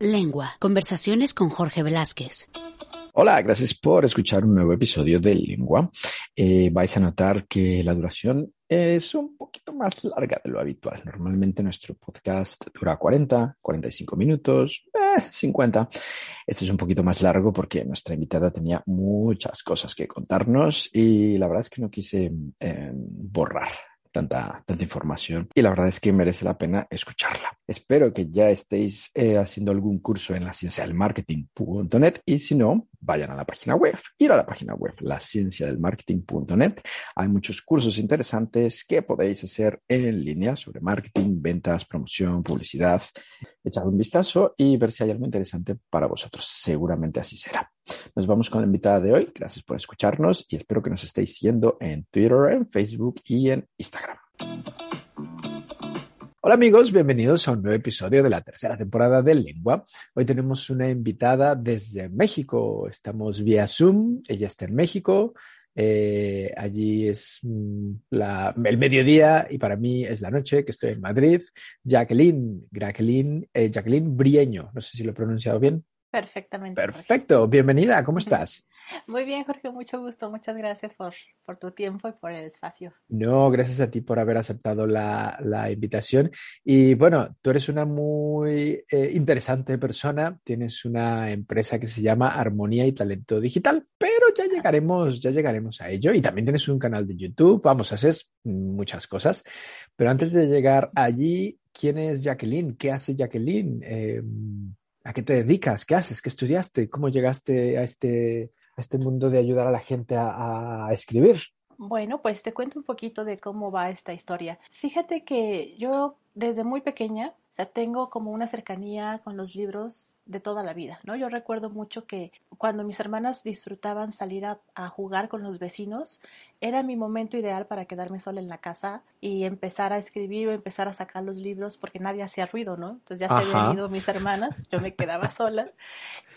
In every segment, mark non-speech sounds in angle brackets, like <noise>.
Lengua. Conversaciones con Jorge Velázquez. Hola, gracias por escuchar un nuevo episodio de Lengua. Eh, vais a notar que la duración es un poquito más larga de lo habitual. Normalmente nuestro podcast dura 40, 45 minutos, eh, 50. Este es un poquito más largo porque nuestra invitada tenía muchas cosas que contarnos y la verdad es que no quise eh, borrar tanta, tanta información y la verdad es que merece la pena escucharla. Espero que ya estéis eh, haciendo algún curso en la ciencia del marketing.net y si no, vayan a la página web, ir a la página web, la ciencia del marketing.net. Hay muchos cursos interesantes que podéis hacer en línea sobre marketing, ventas, promoción, publicidad. Echad un vistazo y ver si hay algo interesante para vosotros. Seguramente así será. Nos vamos con la invitada de hoy. Gracias por escucharnos y espero que nos estéis siguiendo en Twitter, en Facebook y en Instagram. Hola amigos, bienvenidos a un nuevo episodio de la tercera temporada de Lengua. Hoy tenemos una invitada desde México. Estamos vía Zoom, ella está en México. Eh, allí es mm, el mediodía y para mí es la noche que estoy en Madrid. Jacqueline, Jacqueline, eh, Jacqueline Brieño, no sé si lo he pronunciado bien. Perfectamente. Perfecto, Jorge. bienvenida, ¿cómo <laughs> estás? Muy bien, Jorge, mucho gusto. Muchas gracias por, por, tu tiempo y por el espacio. No, gracias a ti por haber aceptado la, la invitación. Y bueno, tú eres una muy eh, interesante persona. Tienes una empresa que se llama Armonía y Talento Digital, pero ya llegaremos, ya llegaremos a ello. Y también tienes un canal de YouTube. Vamos, haces muchas cosas. Pero antes de llegar allí, ¿quién es Jacqueline? ¿Qué hace Jacqueline? Eh, ¿A qué te dedicas? ¿Qué haces? ¿Qué estudiaste? ¿Cómo llegaste a este, a este mundo de ayudar a la gente a, a escribir? Bueno, pues te cuento un poquito de cómo va esta historia. Fíjate que yo desde muy pequeña, o sea, tengo como una cercanía con los libros de toda la vida, ¿no? Yo recuerdo mucho que cuando mis hermanas disfrutaban salir a, a, jugar con los vecinos, era mi momento ideal para quedarme sola en la casa y empezar a escribir o empezar a sacar los libros porque nadie hacía ruido, ¿no? Entonces ya se habían ido mis hermanas, yo me quedaba sola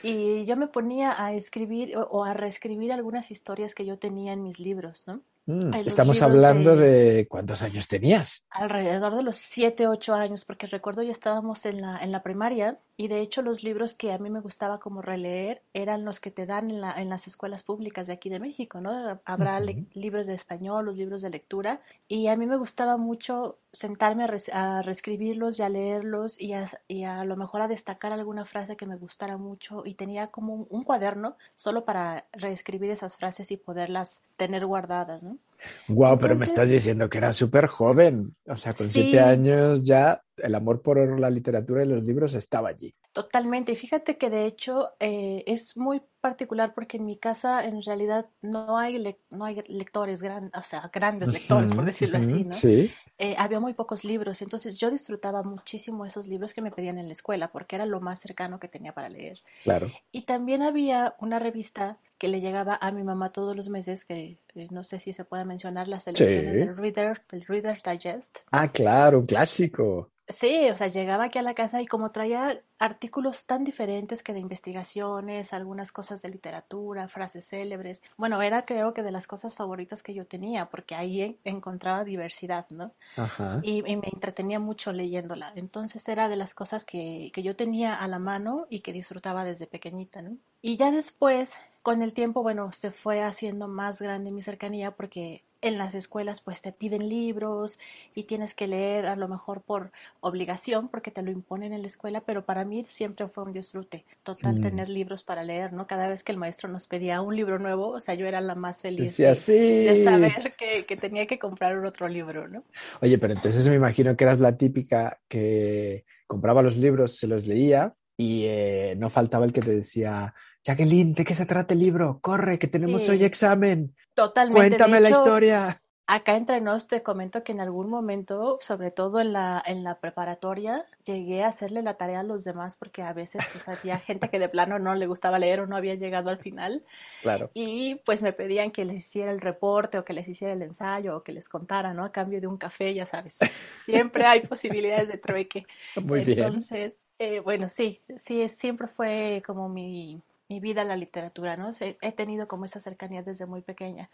y yo me ponía a escribir o, o, a reescribir algunas historias que yo tenía en mis libros, ¿no? Mm, estamos hablando de... de... cuántos años tenías. Alrededor de los 7, 8 años, porque recuerdo ya estábamos en la, en la primaria y de hecho los libros que a mí me gustaba como releer eran los que te dan en, la, en las escuelas públicas de aquí de México, ¿no? Habrá uh -huh. libros de español, los libros de lectura y a mí me gustaba mucho sentarme a reescribirlos y a leerlos y a, y a, lo mejor a destacar alguna frase que me gustara mucho y tenía como un, un cuaderno solo para reescribir esas frases y poderlas tener guardadas, ¿no? Wow, pero me estás diciendo que era súper joven. O sea, con sí. siete años ya el amor por la literatura y los libros estaba allí. Totalmente. Y fíjate que de hecho eh, es muy particular porque en mi casa en realidad no hay, le no hay lectores, gran o sea, grandes lectores, uh -huh, por decirlo así, ¿no? Sí. Eh, había muy pocos libros. Entonces yo disfrutaba muchísimo esos libros que me pedían en la escuela porque era lo más cercano que tenía para leer. Claro. Y también había una revista que le llegaba a mi mamá todos los meses, que eh, no sé si se puede mencionar las selecciones sí. del Reader, del Reader's Digest. Ah, claro, un clásico. Sí, o sea, llegaba aquí a la casa y como traía artículos tan diferentes que de investigaciones, algunas cosas de literatura, frases célebres, bueno, era creo que de las cosas favoritas que yo tenía, porque ahí encontraba diversidad, ¿no? Ajá. Y, y, me entretenía mucho leyéndola. Entonces era de las cosas que, que yo tenía a la mano y que disfrutaba desde pequeñita, ¿no? Y ya después, con el tiempo, bueno, se fue haciendo más grande mi cercanía porque en las escuelas pues te piden libros y tienes que leer a lo mejor por obligación porque te lo imponen en la escuela, pero para mí siempre fue un disfrute total mm. tener libros para leer, ¿no? Cada vez que el maestro nos pedía un libro nuevo, o sea, yo era la más feliz de, de, saber que, que, tenía que comprar otro libro, ¿no? Oye, pero entonces me imagino que eras la típica que compraba los libros, se los leía y eh, no faltaba el que te decía, Jacqueline, ¿de qué se trata el libro? Corre, que tenemos sí. hoy examen. Totalmente. Cuéntame la historia. acá entre nos te comento que en algún momento, sobre todo en la, en la preparatoria, llegué a hacerle la tarea a los demás porque a veces pues, había <laughs> gente que de plano no le gustaba leer o no había llegado al final. Claro. Y pues me pedían que les hiciera el reporte o que les hiciera el ensayo o que les contara, ¿no? A cambio de un café, ya sabes. <laughs> Siempre hay posibilidades de trueque. Muy bien. Eh, bueno, sí, sí, siempre fue como mi, mi vida la literatura, ¿no? He tenido como esa cercanía desde muy pequeña.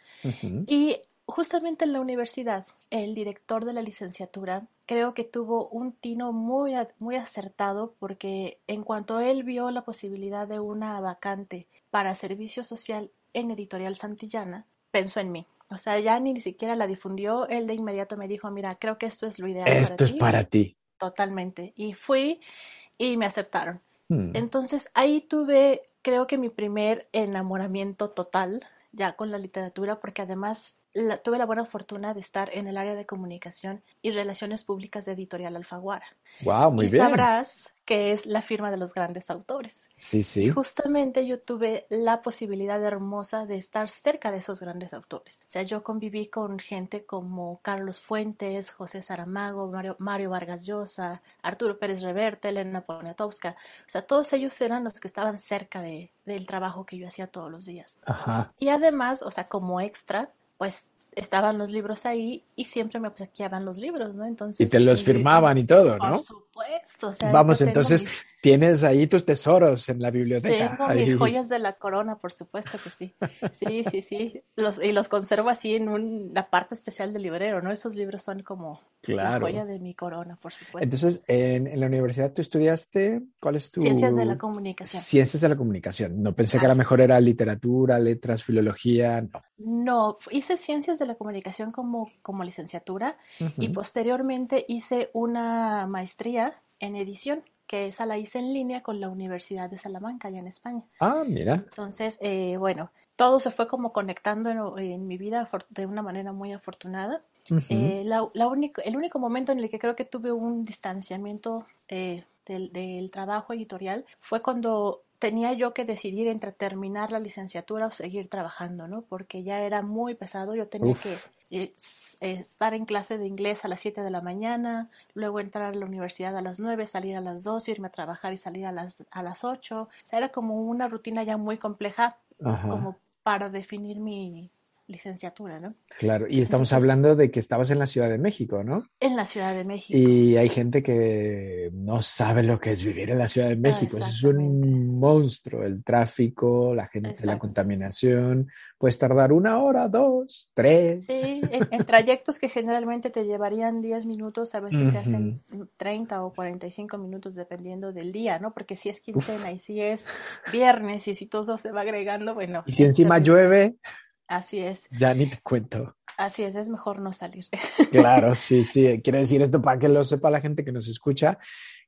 Y justamente en la universidad, el director de la licenciatura creo que tuvo un tino muy, muy acertado porque en cuanto él vio la posibilidad de una vacante para servicio social en Editorial Santillana, pensó en mí. O sea, ya ni siquiera la difundió, él de inmediato me dijo, mira, creo que esto es lo ideal. Esto es para ti. Totalmente. Y fui y me aceptaron. Hmm. Entonces ahí tuve, creo que mi primer enamoramiento total ya con la literatura, porque además tuve la buena fortuna de estar en el área de comunicación y relaciones públicas de Editorial Alfaguara. Wow, muy y bien. Sabrás que es la firma de los grandes autores. Sí, sí. Y justamente yo tuve la posibilidad hermosa de estar cerca de esos grandes autores. O sea, yo conviví con gente como Carlos Fuentes, José Saramago, Mario, Mario Vargas Llosa, Arturo Pérez Reverte, Elena Poniatowska. O sea, todos ellos eran los que estaban cerca de, del trabajo que yo hacía todos los días. Ajá. Y además, o sea, como extra, pues estaban los libros ahí y siempre me obsequiaban los libros, ¿no? Entonces. Y te los firmaban y todo, ¿no? Por supuesto. O sea, Vamos, entonces mis- tienes ahí tus tesoros en la biblioteca. Tengo Ahí. mis joyas de la corona, por supuesto que sí. Sí, sí, sí. Los, y los conservo así en un- la parte especial del librero, ¿no? Esos libros son como la Claro. joya de mi corona, por supuesto. Entonces, en, en la universidad tú estudiaste, ¿cuál es tu...? Ciencias de la comunicación. Ciencias de la comunicación. No pensé que a lo mejor era literatura, letras, filología, no. No, hice ciencias de la comunicación como, como licenciatura y Ujú. posteriormente hice una maestría en edición, que esa la hice en línea con la Universidad de Salamanca, allá en España. Ah, mira. Entonces, eh, bueno, todo se fue como conectando en, en mi vida de una manera muy afortunada. Eh, la, la único, el único momento en el que creo que tuve un distanciamiento eh, del, del trabajo editorial fue cuando tenía yo que decidir entre terminar la licenciatura o seguir trabajando, ¿no? Porque ya era muy pesado, yo tenía Uf. que eh, eh, estar en clase de inglés a las 7 de la mañana, luego entrar a la universidad a las 9, salir a las 2, irme a trabajar y salir a las, a las 8. O sea, era como una rutina ya muy compleja Ajá. como para definir mi licenciatura, ¿no? Claro. Y estamos Entonces- hablando de que estabas en la Ciudad de México, ¿no? En la Ciudad de México. Y hay gente que no sabe lo que es vivir en la Ciudad de México. Es un monstruo. El tráfico, la gente, la contaminación. Puedes tardar una hora, dos, tres. Sí, en, en trayectos que generalmente te llevarían 10 minutos, a veces se hacen 30 o 45 minutos dependiendo del día, ¿no? Porque si es quincena y si es viernes y si todo se va agregando, bueno. Y si encima llueve, Así es, ya ni te cuento. así es, es mejor no salir. <laughs> Claro, sí, sí. Quiero decir esto para que lo sepa la gente que nos escucha,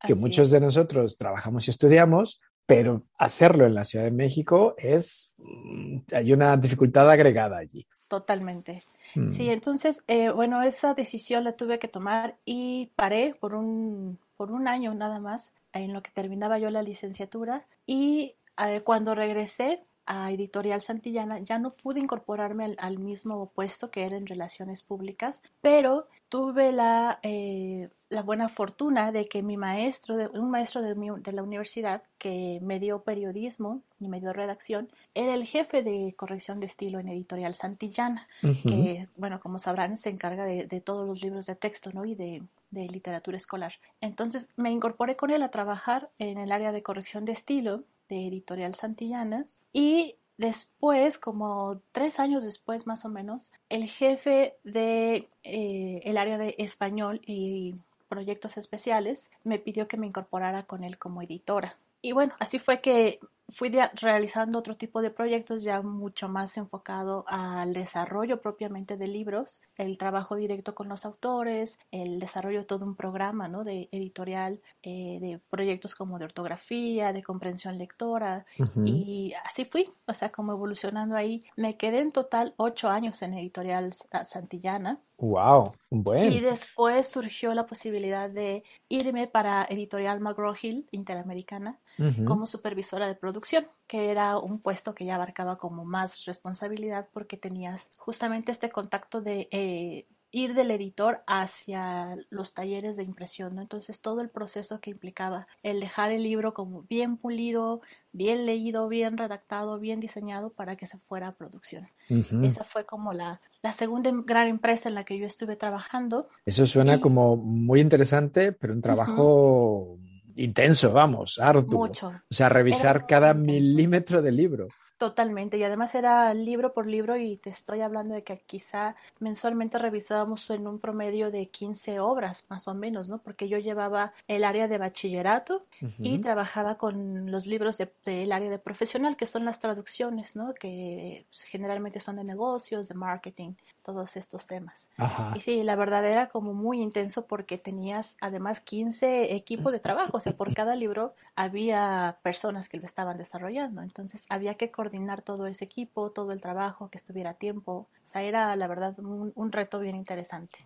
que Así muchos es. de nosotros trabajamos y estudiamos, pero hacerlo en la Ciudad de México es, mm, hay una dificultad agregada allí. Totalmente. Mm. Sí, entonces, eh, bueno, esa decisión la tuve que tomar y paré por un, por un año nada más, en lo que terminaba yo la licenciatura. Y eh, cuando regresé a Editorial Santillana, ya no pude incorporarme al, al mismo puesto que era en Relaciones Públicas, pero tuve la, eh, la buena fortuna de que mi maestro, de, un maestro de, mi- de la universidad que me dio periodismo y me dio redacción, era el jefe de corrección de estilo en Editorial Santillana que, bueno, como sabrán, se encarga de, de todos los libros de texto, ¿no? Y de, de literatura escolar. Entonces me incorporé con él a trabajar en el área de corrección de estilo de Editorial Santillana y después, como tres años después más o menos, el jefe de eh, el área de español y proyectos especiales me pidió que me incorporara con él como editora. Y bueno, así fue que fui de- realizando otro tipo de proyectos ya mucho más enfocado al desarrollo propiamente de libros, el trabajo directo con los autores, el desarrollo de todo un programa ¿no? de editorial, eh, de proyectos como de ortografía, de comprensión lectora, Ujú. y así fui, o sea, como evolucionando ahí. Me quedé en total ocho años en Editorial Sa- Santillana Wow, buen. y después surgió la posibilidad de irme para Editorial McGraw-Hill Interamericana Ujú. como supervisora de producto producción, que era un puesto que ya abarcaba como más responsabilidad porque tenías justamente este contacto de eh, ir del editor hacia los talleres de impresión, ¿no? Entonces todo el proceso que implicaba el dejar el libro como bien pulido, bien leído, bien redactado, bien diseñado para que se fuera a producción. Esa fue como la, la segunda gran empresa en la que yo estuve trabajando. Eso suena como muy interesante, pero un trabajo intenso, vamos, harto. Mucho. O sea, revisar cada milímetro del libro. Totalmente, y además era libro por libro y te estoy hablando de que quizá mensualmente revisábamos en un promedio de 15 obras más o menos, ¿no? Porque yo llevaba el área de bachillerato y trabajaba con los libros del de, área de profesional, que son las traducciones, ¿no? Que generalmente son de negocios, de marketing, todos estos temas. Y sí, la verdad era como muy intenso porque tenías además 15 equipos de trabajo, o sea, por cada libro había personas que lo estaban desarrollando, entonces había que coordinar todo ese equipo, todo el trabajo, que estuviera a tiempo. O sea, era la verdad un, reto bien interesante.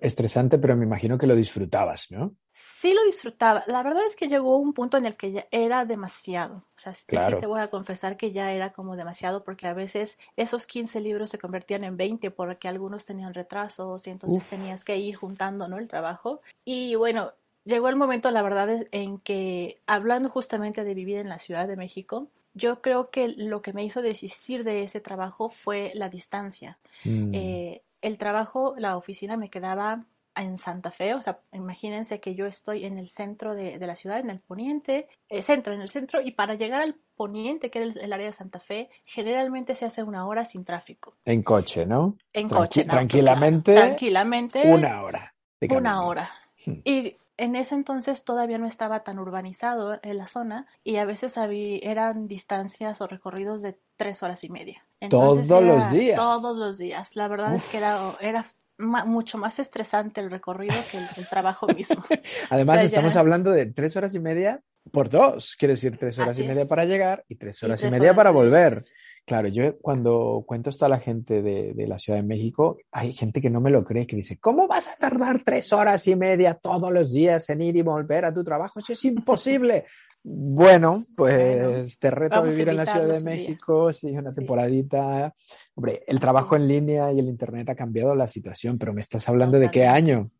Estresante, pero me imagino que lo disfrutabas, ¿no? Sí lo disfrutaba. La verdad es que llegó un punto en el que ya era demasiado. O sea, sí te voy a confesar que ya era como demasiado porque a veces esos 15 libros se convertían en 20 porque algunos tenían retrasos y entonces tenías que ir juntando, ¿no? El trabajo. Y bueno, llegó el momento, la verdad, en que hablando justamente de vivir en la Ciudad de México, yo creo que lo que me hizo desistir de ese trabajo fue la distancia. Mm. Eh, el trabajo, la oficina me quedaba en Santa Fe, o sea, imagínense que yo estoy en el centro de, la ciudad, en el poniente, eh, centro, en el centro, y para llegar al poniente, que es el, área de Santa Fe, generalmente se hace una hora sin tráfico. En coche, ¿no? En coche. tranquilamente. Tranquilamente. Una hora. una hora. Hmm. Y en ese entonces todavía no estaba tan urbanizado en la zona y a veces había, eran distancias o recorridos de tres horas y media. todos los días. Todos los días. La verdad es que era, era mucho más estresante el recorrido que el, trabajo mismo. <laughs> Además, estamos hablando de tres horas y media por dos. Quiere decir tres horas y media para llegar y tres horas y, media para volver. Claro, yo cuando cuento esto a la gente de, la Ciudad de México, hay gente que no me lo cree, que dice, ¿cómo vas a tardar tres horas y media todos los días en ir y volver a tu trabajo? Eso es imposible. Bueno, pues te reto a vivir en la Ciudad de México, sí, una temporadita. Hombre, el trabajo en línea y el Internet ha cambiado la situación, pero me estás hablando de qué año.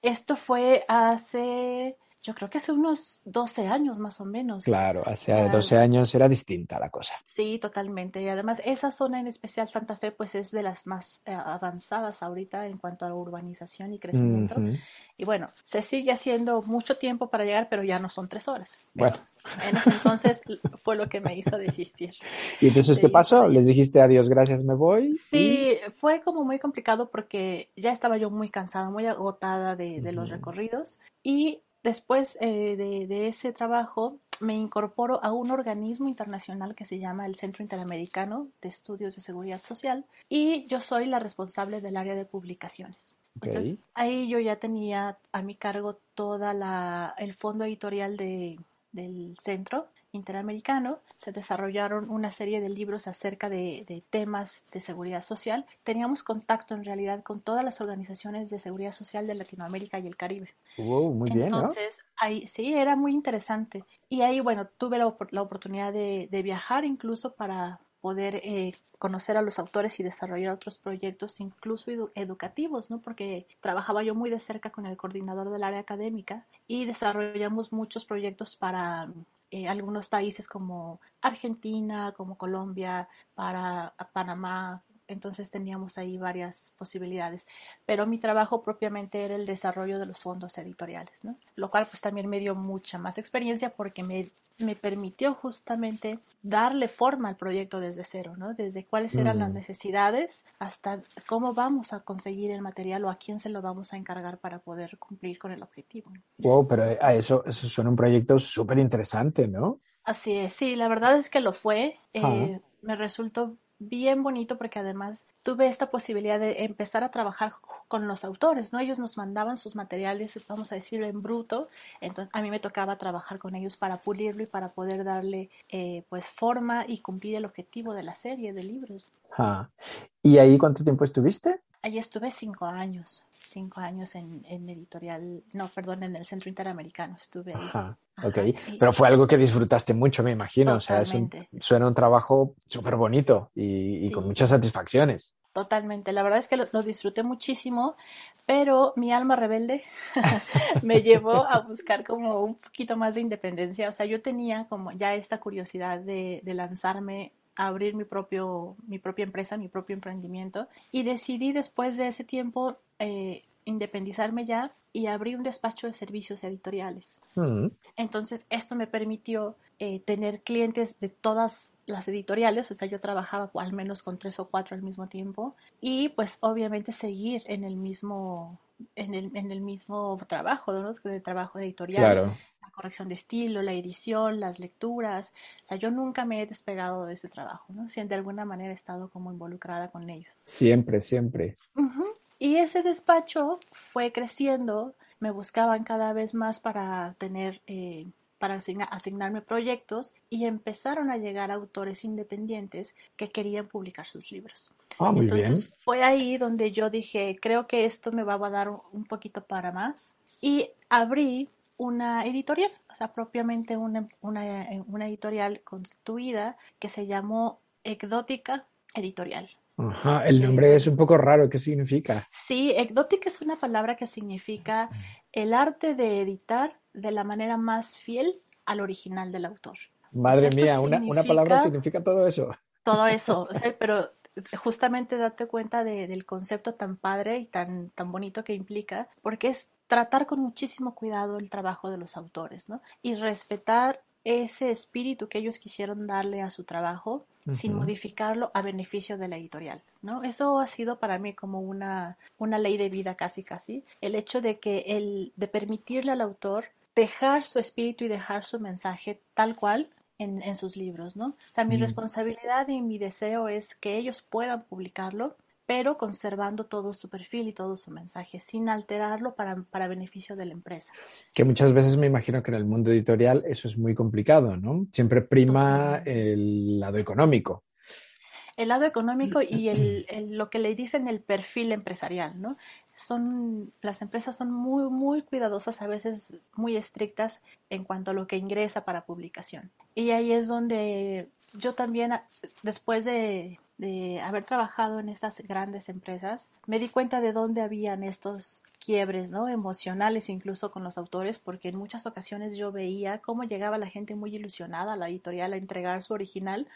Esto fue hace yo creo que hace unos 12 años más o menos. Claro, hace 12 años era distinta la cosa. Sí, totalmente. Y además esa zona en especial, Santa Fe, pues es de las más eh, avanzadas ahorita en cuanto a urbanización y crecimiento. Y bueno, se sigue haciendo mucho tiempo para llegar, pero ya no son tres horas. Bueno. Entonces <laughs> fue lo que me hizo desistir. <laughs> ¿Y entonces qué pasó? ¿Les dijiste adiós, gracias, me voy? Sí, fue como muy complicado porque ya estaba yo muy cansada, muy agotada de, de los recorridos y Después eh, de, ese trabajo me incorporo a un organismo internacional que se llama el Centro Interamericano de Estudios de Seguridad Social y yo soy la responsable del área de publicaciones. Entonces ahí yo ya tenía a mi cargo toda la el fondo editorial de, del centro Interamericano se desarrollaron una serie de libros acerca de, temas de seguridad social. Teníamos contacto en realidad con todas las organizaciones de seguridad social de Latinoamérica y el Caribe. muy bien. Entonces, ahí sí, era muy interesante. Y ahí, bueno, tuve la, oportunidad de, viajar incluso para poder eh, conocer a los autores y desarrollar otros proyectos, incluso educativos, ¿no? Porque trabajaba yo muy de cerca con el coordinador del área académica y desarrollamos muchos proyectos para eh, algunos países como Argentina, como Colombia, para Panamá, entonces teníamos ahí varias posibilidades. Pero mi trabajo propiamente era el desarrollo de los fondos editoriales, ¿no? Lo cual pues también me dio mucha más experiencia porque me me permitió justamente darle forma al proyecto desde cero, ¿no? Desde cuáles eran las mm. necesidades hasta cómo vamos a conseguir el material o a quién se lo vamos a encargar para poder cumplir con el objetivo. Wow, pero a eso, eso suena un proyecto súper interesante, ¿no? Así es, sí, la verdad es que lo fue. Eh, me resultó bien bonito porque además tuve esta posibilidad de empezar a trabajar con los autores, ¿no? Ellos nos mandaban sus materiales, vamos a decirlo, en bruto, entonces a mí me tocaba trabajar con ellos para pulirlo y para poder darle eh, pues forma y cumplir el objetivo de la serie de libros. ¿Y ahí cuánto tiempo estuviste? Ahí estuve cinco años. Cinco años en, en editorial, no, perdón, en el Centro Interamericano estuve ahí. Ajá, Ajá, ok. y- Pero fue algo que disfrutaste mucho, me imagino. O sea, es un, suena un trabajo súper bonito y, y con muchas satisfacciones. Totalmente, la verdad es que lo, lo disfruté muchísimo, pero mi alma rebelde <laughs> me llevó a buscar como un poquito más de independencia. O sea, yo tenía como ya esta curiosidad de, de lanzarme a abrir mi propio, mi propia empresa, mi propio emprendimiento, y decidí después de ese tiempo eh, independizarme ya y abrí un despacho de servicios editoriales. Entonces, esto me permitió eh, tener clientes de todas las editoriales, o sea, yo trabajaba al menos con tres o cuatro al mismo tiempo y pues obviamente seguir en el mismo, en el, en el mismo trabajo, ¿no? De trabajo editorial, claro. la corrección de estilo, la edición, las lecturas, o sea, yo nunca me he despegado de ese trabajo, ¿no? Si de alguna manera he estado como involucrada con ellos. Siempre, siempre. Y ese despacho fue creciendo, me buscaban cada vez más para tener, eh, para asigna- asignarme proyectos y empezaron a llegar autores independientes que querían publicar sus libros. Ah, muy Entonces bien. fue ahí donde yo dije, creo que esto me va a dar un- un poquito para más y abrí una editorial, o sea, propiamente una, una, una editorial constituida que se llamó Ecdótica Editorial. Ajá, el nombre es un poco raro. ¿Qué significa? Sí, ecdótica es una palabra que significa el arte de editar de la manera más fiel al original del autor. Madre mía, una, una palabra significa- significa todo eso. Todo <laughs> eso, o sea, pero justamente date cuenta de- del concepto tan padre y tan, tan bonito que implica, porque es tratar con muchísimo cuidado el trabajo de los autores, ¿no? Y respetar ese espíritu que ellos quisieron darle a su trabajo sin modificarlo a beneficio de la editorial, ¿no? Eso ha sido para mí como una, una ley de vida casi casi, el hecho de que el, de permitirle al autor dejar su espíritu y dejar su mensaje tal cual en, en sus libros, ¿no? O sea, mi responsabilidad y mi deseo es que ellos puedan publicarlo, pero conservando todo su perfil y todo su mensaje, sin alterarlo para, para beneficio de la empresa. Que muchas veces me imagino que en el mundo editorial eso es muy complicado, ¿no? Siempre prima el lado económico. el lado económico y el, <clears throat> el- lo que le dicen el perfil empresarial, ¿no? Son, las empresas son muy, muy cuidadosas, a veces muy estrictas en cuanto a lo que ingresa para publicación. Y ahí es donde yo también, a- después de, de haber trabajado en estas grandes empresas, me di cuenta de dónde habían estos quiebres, ¿no? Emocionales incluso con los autores, porque en muchas ocasiones yo veía cómo llegaba la gente muy ilusionada a la editorial a entregar su original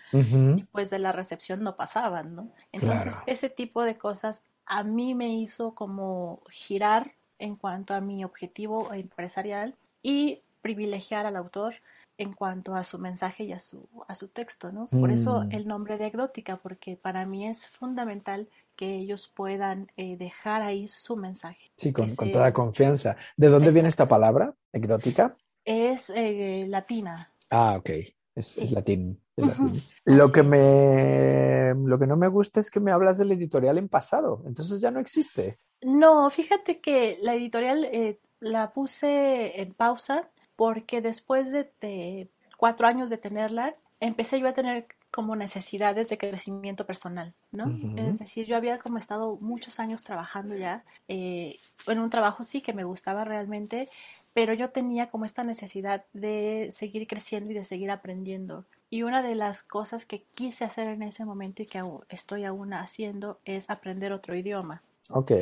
y pues de la recepción no pasaban, ¿no? Entonces, Claro. ese tipo de cosas a mí me hizo como girar en cuanto a mi objetivo empresarial y privilegiar al autor en cuanto a su mensaje y a su, a su texto, ¿no? Por eso Mm. el nombre de Ecdótica, porque para mí es fundamental que ellos puedan eh, dejar ahí su mensaje. Sí, con, toda confianza. ¿De dónde viene esta palabra? ¿Ecdótica? Es eh, latina. Ah, ok. Es, Sí. es latín. es Ujú. latín. Lo que me, lo que no me gusta es que me hablas del editorial en pasado. Entonces ya no existe. No, fíjate que la editorial eh, la puse en pausa porque después de, de cuatro años de tenerla, empecé yo a tener como necesidades de crecimiento personal, ¿no? Es decir, yo había como estado muchos años trabajando ya eh, en un trabajo sí que me gustaba realmente, pero yo tenía como esta necesidad de seguir creciendo y de seguir aprendiendo. Y una de las cosas que quise hacer en ese momento y que aún- estoy aún haciendo es aprender otro idioma. Ok.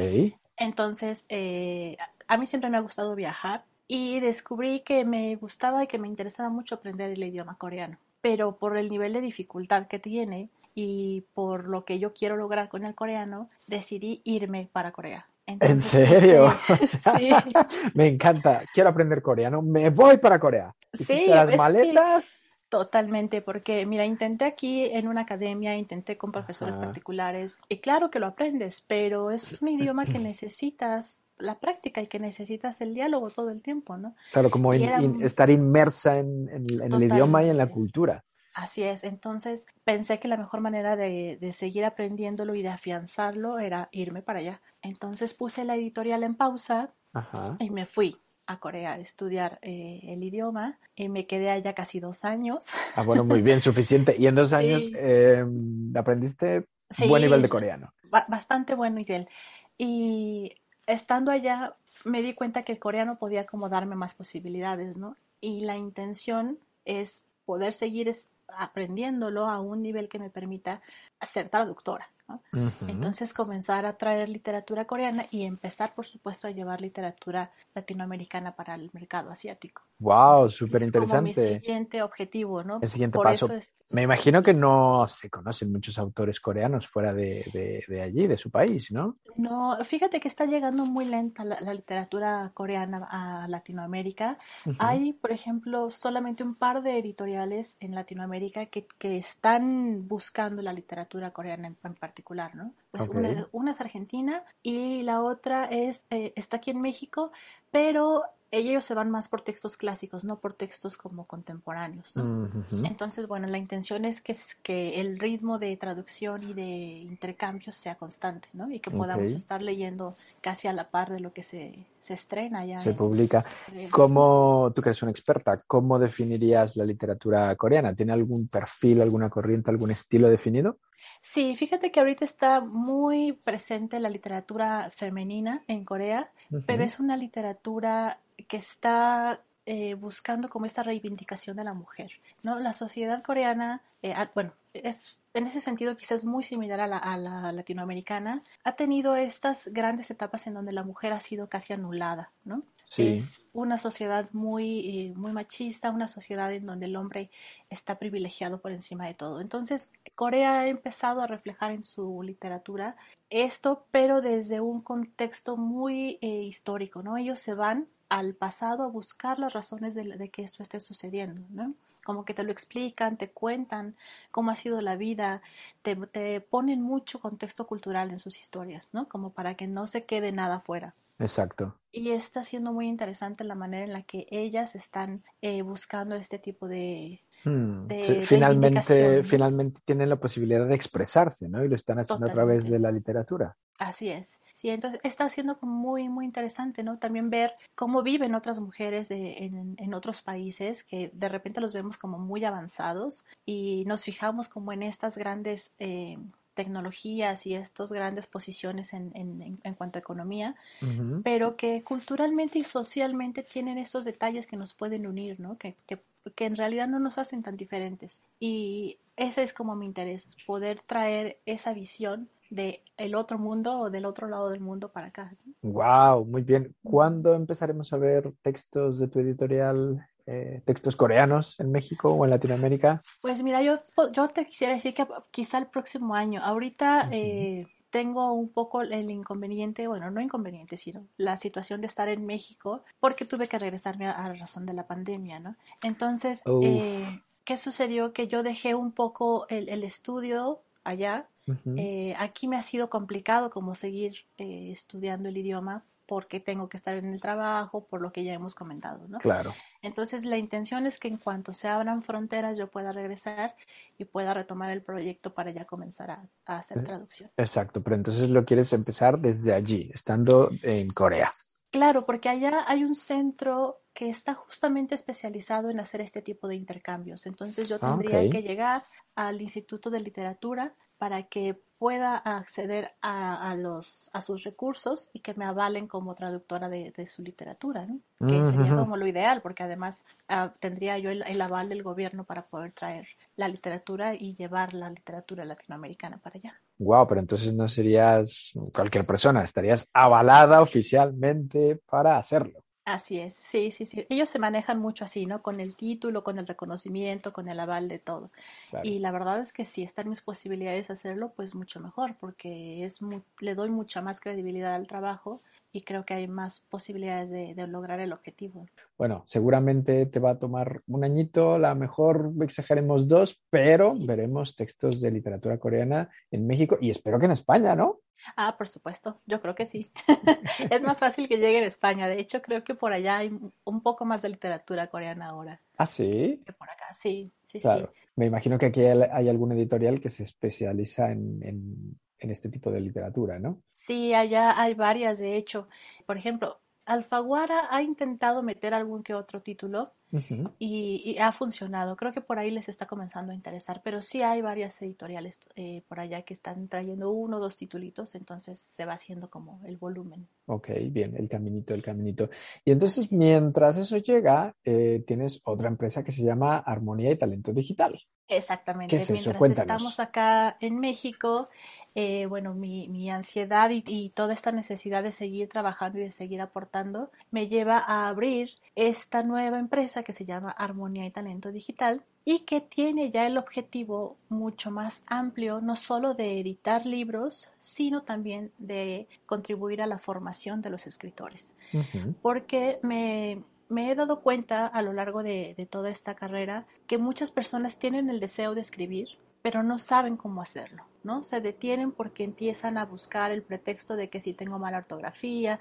Entonces, eh, a mí siempre me ha gustado viajar y descubrí que me gustaba y que me interesaba mucho aprender el idioma coreano. Pero por el nivel de dificultad que tiene y por lo que yo quiero lograr con el coreano, decidí irme para Corea. ¿En Entonces, serio? puse- <laughs> O sea, sí, <laughs> Me encanta. Quiero aprender coreano. Me voy para Corea. ¿Hiciste Sí, las que- maletas? Totalmente, porque mira, intenté aquí en una academia, intenté con profesores Ajá. particulares y claro que lo aprendes, pero es un idioma que necesitas la práctica y que necesitas el diálogo todo el tiempo, ¿no? Claro, como Y in- era in- un- estar inmersa en, en- en el idioma y en la cultura. Así es, entonces pensé que la mejor manera de, de seguir aprendiéndolo y de afianzarlo era irme para allá. Entonces puse la editorial en pausa Ajá. y me fui a Corea a estudiar eh, el idioma y me quedé allá casi dos años. Ah, bueno, muy bien, suficiente. Y en dos <laughs> años Sí. eh, aprendiste Sí. buen nivel de coreano. ba- bastante buen nivel. Y estando allá me di cuenta que el coreano podía como darme más posibilidades, ¿no? Y la intención es poder seguir aprendiéndolo a un nivel que me permita ser traductora. Entonces comenzar a traer literatura coreana y empezar, por supuesto, a llevar literatura latinoamericana para el mercado asiático. Wow, súper interesante. Como mi siguiente objetivo, ¿no? El siguiente paso. Me imagino que no se conocen muchos autores coreanos fuera de, de, allí, de su país, ¿no? No, fíjate que está llegando muy lenta la, literatura coreana a Latinoamérica. Hay, por ejemplo, solamente un par de editoriales en Latinoamérica que, que están buscando la literatura coreana en, en particular ¿no? Pues una, es argentina y la otra es, eh, está aquí en México, pero ellos se van más por textos clásicos, no por textos como contemporáneos. Entonces, bueno, la intención es que, que el ritmo de traducción y de intercambio sea constante, ¿no? Y que podamos estar leyendo casi a la par de lo que se, se estrena ya. Se publica. ¿Cómo, tú que eres una experta, cómo definirías la literatura coreana? ¿Tiene algún perfil, alguna corriente, algún estilo definido? Sí, fíjate que ahorita está muy presente la literatura femenina en Corea, pero es una literatura que está eh, buscando como esta reivindicación de la mujer, ¿no? La sociedad coreana, eh, ah, bueno, es en ese sentido quizás muy similar a la, a la, latinoamericana, ha tenido estas grandes etapas en donde la mujer ha sido casi anulada, ¿no? Es una sociedad muy, eh, muy machista, una sociedad en donde el hombre está privilegiado por encima de todo. Entonces, Corea ha empezado a reflejar en su literatura esto, pero desde un contexto muy eh, histórico, ¿no? Ellos se van al pasado a buscar las razones de, de que esto esté sucediendo, ¿no? Como que te lo explican, te cuentan cómo ha sido la vida, te, te, ponen mucho contexto cultural en sus historias, ¿no? Como para que no se quede nada fuera. Exacto. Y está siendo muy interesante la manera en la que ellas están eh, buscando este tipo de... Hmm, finalmente, finalmente tienen la posibilidad de expresarse, ¿no? Y lo están haciendo a través de la literatura. Así es. Sí, entonces está siendo muy, muy interesante, ¿no? También ver cómo viven otras mujeres de, en, en, otros países, que de repente los vemos como muy avanzados y nos fijamos como en estas grandes eh, tecnologías y estas grandes posiciones en, en, en cuanto a economía, pero que culturalmente y socialmente tienen estos detalles que nos pueden unir, ¿no? Que, que, que, en realidad no nos hacen tan diferentes. Y ese es como mi interés, poder traer esa visión de el otro mundo o del otro lado del mundo para acá. Wow, muy bien. ¿Cuándo empezaremos a ver textos de tu editorial eh, textos coreanos en México o en Latinoamérica? Pues mira, yo, yo te quisiera decir que quizá el próximo año. Ahorita eh, tengo un poco el inconveniente, bueno, no inconveniente, sino la situación de estar en México porque tuve que regresarme a, la razón de la pandemia, ¿no? Entonces, eh, ¿qué sucedió? Que yo dejé un poco el, el estudio allá. aquí me ha sido complicado como seguir estudiando el idioma porque tengo que estar en el trabajo, por lo que ya hemos comentado, ¿no? Claro. Entonces, la intención es que en cuanto se abran fronteras yo pueda regresar y pueda retomar el proyecto para ya comenzar a, hacer eh, traducción. Exacto, pero entonces lo quieres empezar desde allí, estando en Corea. Claro, porque allá hay un centro que está justamente especializado en hacer este tipo de intercambios. Entonces yo ah, tendría que llegar al Instituto de Literatura para que pueda acceder a, los, a sus recursos y que me avalen como traductora de, su literatura, ¿no? que sería como lo ideal, porque además ah, tendría yo el, aval del gobierno para poder traer la literatura y llevar la literatura latinoamericana para allá. Wow, pero entonces no serías cualquier persona, estarías avalada oficialmente para hacerlo. Así es, sí, sí, sí. Ellos se manejan mucho así, ¿no? Con el título, con el reconocimiento, con el aval de todo. Y la verdad es que si están mis posibilidades de hacerlo, pues mucho mejor, porque es le doy mucha más credibilidad al trabajo y creo que hay más posibilidades de, de, lograr el objetivo. Bueno, seguramente te va a tomar un añito, la mejor exageremos dos, pero veremos textos de literatura coreana en México y espero que en España, ¿no? Ah, por supuesto, yo creo que sí. <laughs> es más fácil que llegue en España. De hecho, creo que por allá hay un poco más de literatura coreana ahora. Ah, sí. Que por acá, sí, sí, claro. Me imagino que aquí hay algún editorial que se especializa en, en este tipo de literatura, ¿no? Sí, allá hay varias, de hecho. Por ejemplo, Alfaguara ha intentado meter algún que otro título, y, ha funcionado. Creo que por ahí les está comenzando a interesar, pero sí hay varias editoriales eh, por allá que están trayendo uno o dos titulitos, entonces se va haciendo como el volumen. Ok, bien, el caminito, el caminito. Y entonces, mientras eso llega, eh, tienes otra empresa que se llama Armonía y Talento Digital. Exactamente. ¿Qué es eso? Mientras estamos acá en México, eh, bueno, mi, mi ansiedad y, y, toda esta necesidad de seguir trabajando y de seguir aportando me lleva a abrir esta nueva empresa que se llama Armonía y Talento Digital y que tiene ya el objetivo mucho más amplio, no solo de editar libros, sino también de contribuir a la formación de los escritores. Porque me, me he dado cuenta a lo largo de, de, toda esta carrera que muchas personas tienen el deseo de escribir, pero no saben cómo hacerlo, ¿no? Se detienen porque empiezan a buscar el pretexto de que si tengo mala ortografía,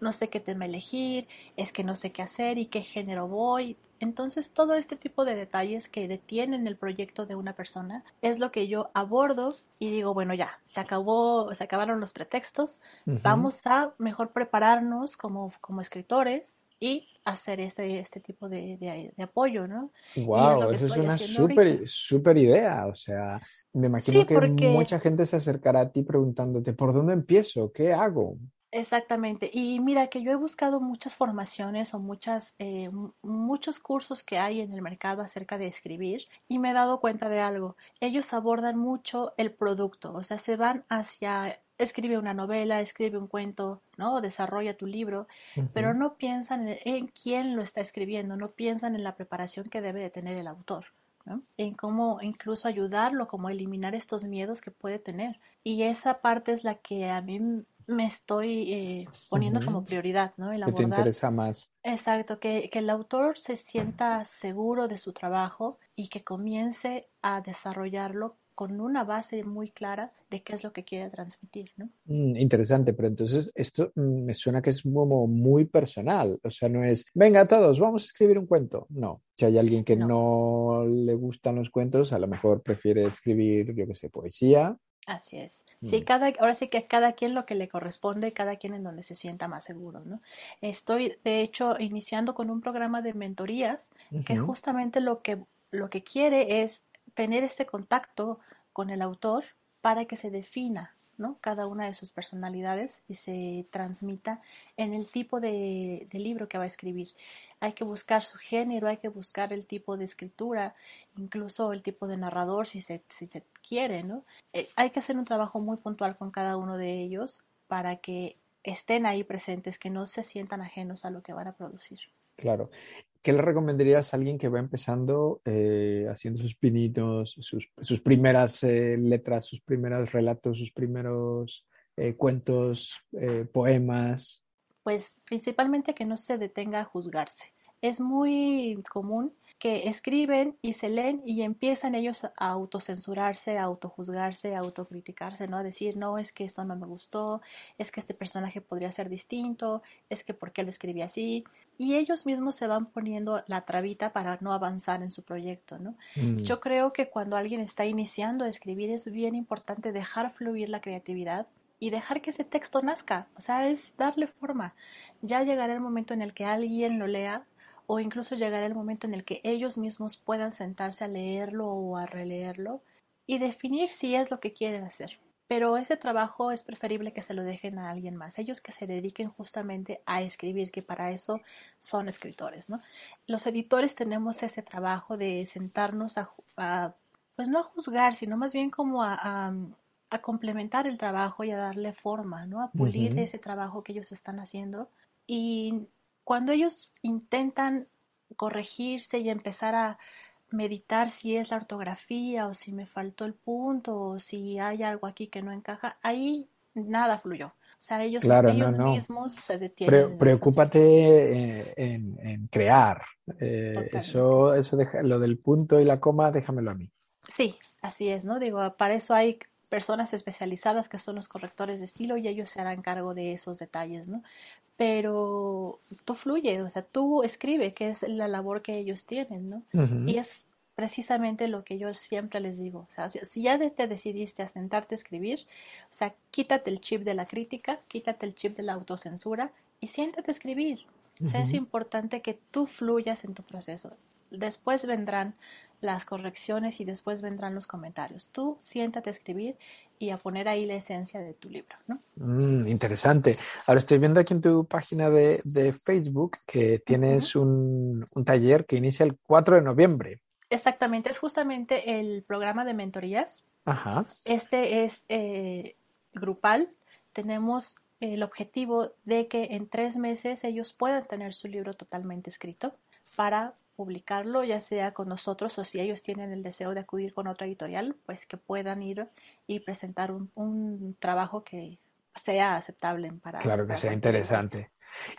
no sé qué tema elegir, es que no sé qué hacer y qué género voy. Entonces, todo este tipo de detalles que detienen el proyecto de una persona es lo que yo abordo y digo, bueno, ya, se acabó, se acabaron los pretextos, vamos a mejor prepararnos como, como escritores y hacer este, este tipo de, de, apoyo, ¿no? Wow, eso es una súper super idea. O sea, me imagino que mucha gente se acercará a ti preguntándote, ¿por dónde empiezo? ¿Qué hago? Exactamente. Y mira que yo he buscado muchas formaciones o muchas, eh, muchos cursos que hay en el mercado acerca de escribir y me he dado cuenta de algo. Ellos abordan mucho el producto, o sea, se van hacia escribe una novela, escribe un cuento, ¿no? Desarrolla tu libro, pero no piensan en, quién lo está escribiendo, no piensan en la preparación que debe de tener el autor. ¿no? En cómo incluso ayudarlo, como eliminar estos miedos que puede tener. Y esa parte es la que a mí me estoy eh, poniendo como prioridad, ¿no? El abordar. te interesa más. Exacto, que, que, el autor se sienta seguro de su trabajo y que comience a desarrollarlo con una base muy clara de qué es lo que quiere transmitir, ¿no? Mm, interesante, pero entonces esto mm, me suena que es como muy personal, o sea, no es, venga todos, vamos a escribir un cuento, no. Si hay alguien que no, no le gustan los cuentos, a lo mejor prefiere escribir, yo qué sé, poesía, Así es. Sí, mm. cada, ahora sí que cada quien lo que le corresponde, cada quien en donde se sienta más seguro, ¿no? Estoy, de hecho, iniciando con un programa de mentorías que justamente lo que, lo que quiere es tener este contacto con el autor para que se defina cada una de sus personalidades y se transmita en el tipo de, libro que va a escribir. Hay que buscar su género, hay que buscar el tipo de escritura, incluso el tipo de narrador si se, si se quiere, ¿no? Eh, hay que hacer un trabajo muy puntual con cada uno de ellos para que estén ahí presentes, que no se sientan ajenos a lo que van a producir. Claro. ¿Qué le recomendarías a alguien que va empezando eh, haciendo sus pinitos, sus, primeras eh, letras, sus primeros relatos, sus primeros eh, cuentos, poemas? Pues principalmente que no se detenga a juzgarse. Es muy común que escriben y se leen y empiezan ellos a autocensurarse, a autojuzgarse, a autocriticarse, ¿no? A decir, no, es que esto no me gustó, es que este personaje podría ser distinto, es que por qué lo escribí así. Y ellos mismos se van poniendo la trabita para no avanzar en su proyecto, ¿no? Mm. Yo creo que cuando alguien está iniciando a escribir es bien importante dejar fluir la creatividad y dejar que ese texto nazca, o sea, es darle forma. Ya llegará el momento en el que alguien lo lea o incluso llegará el momento en el que ellos mismos puedan sentarse a leerlo o a releerlo y definir si es lo que quieren hacer. Pero ese trabajo es preferible que se lo dejen a alguien más, ellos que se dediquen justamente a escribir, que para eso son escritores, ¿no? Los editores tenemos ese trabajo de sentarnos a, pues no a juzgar, sino más bien como a, a, complementar el trabajo y a darle forma, ¿no? A pulir ese trabajo que ellos están haciendo y cuando ellos intentan corregirse y empezar a meditar si es la ortografía o si me faltó el punto o si hay algo aquí que no encaja, ahí nada fluyó. O sea, ellos, mismos se detienen. preocúpate en, crear. Eh, eso, eso lo del punto y la coma, déjamelo a mí. Sí, así es, ¿no? Digo, para eso hay personas especializadas que son los correctores de estilo y ellos se harán cargo de esos detalles, ¿no? Pero tú fluye, o sea, tú escribe, que es la labor que ellos tienen, ¿no? Y es precisamente lo que yo siempre les digo, o sea, si ya te decidiste a sentarte a escribir, o sea, quítate el chip de la crítica, quítate el chip de la autocensura y siéntate a escribir. O sea, es importante que tú fluyas en tu proceso. Después vendrán las correcciones y después vendrán los comentarios. Tú siéntate a escribir y a poner ahí la esencia de tu libro, ¿no? Mm, interesante. Ahora estoy viendo aquí en tu página de, Facebook que tienes un, taller que inicia el 4 de noviembre. Exactamente, es justamente el programa de mentorías. Ajá. Este es eh, grupal. Tenemos el objetivo de que en tres meses ellos puedan tener su libro totalmente escrito para publicarlo, ya sea con nosotros o si ellos tienen el deseo de acudir con otra editorial, pues que puedan ir y presentar un, trabajo que sea aceptable para... Claro, que sea interesante.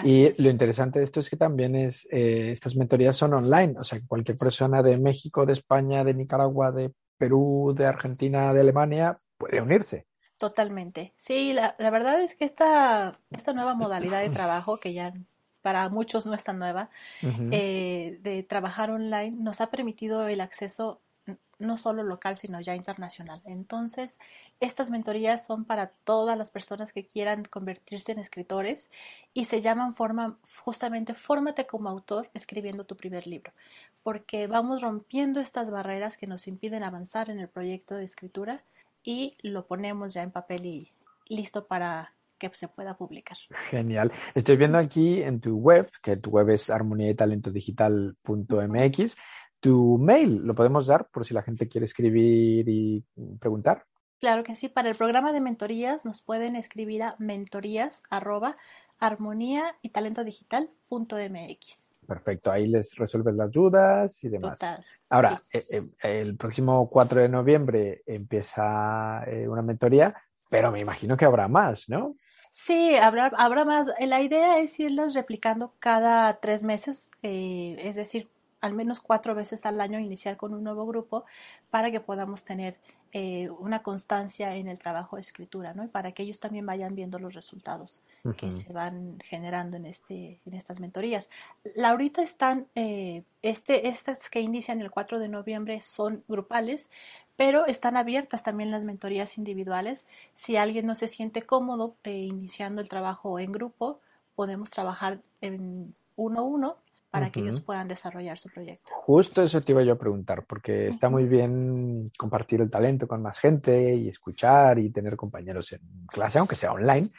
y lo interesante de esto es que también es, eh, estas mentorías son online, o sea, cualquier persona de México, de España, de Nicaragua, de Perú, de Argentina, de Alemania, puede unirse. Totalmente. Sí, la, la verdad es que esta, esta nueva modalidad de trabajo, que ya para muchos no es tan nueva, eh, de trabajar online, nos ha permitido el acceso no solo local, sino ya internacional. Entonces, estas mentorías son para todas las personas que quieran convertirse en escritores y se llaman forma, justamente Fórmate como autor escribiendo tu primer libro, porque vamos rompiendo estas barreras que nos impiden avanzar en el proyecto de escritura y lo ponemos ya en papel y listo para que se pueda publicar. Genial. Estoy viendo aquí en tu web, que tu web es armoniatalentodigital.mx, tu mail, ¿lo podemos dar por si la gente quiere escribir y preguntar? Claro que sí, para el programa de mentorías nos pueden escribir a mentorías armonía y talento Perfecto, ahí les resuelven las dudas y demás. Total. Ahora, eh, eh, el próximo 4 de noviembre empieza eh, una mentoría, pero me imagino que habrá más, ¿no? Sí, habrá, habrá más. La idea es irlas replicando cada tres meses, es decir, al menos cuatro veces al año iniciar con un nuevo grupo para que podamos tener eh, una constancia en el trabajo de escritura, ¿no? Y para que ellos también vayan viendo los resultados que se van generando en este, en estas mentorías. La, ahorita están, eh, este, estas que inician el 4 de noviembre son grupales, pero están abiertas también las mentorías individuales. Si alguien no se siente cómodo eh, iniciando el trabajo en grupo, podemos trabajar en uno a uno para que ellos puedan desarrollar su proyecto. Justo eso te iba yo a preguntar, porque está muy bien compartir el talento con más gente y escuchar y tener compañeros en clase, aunque sea online.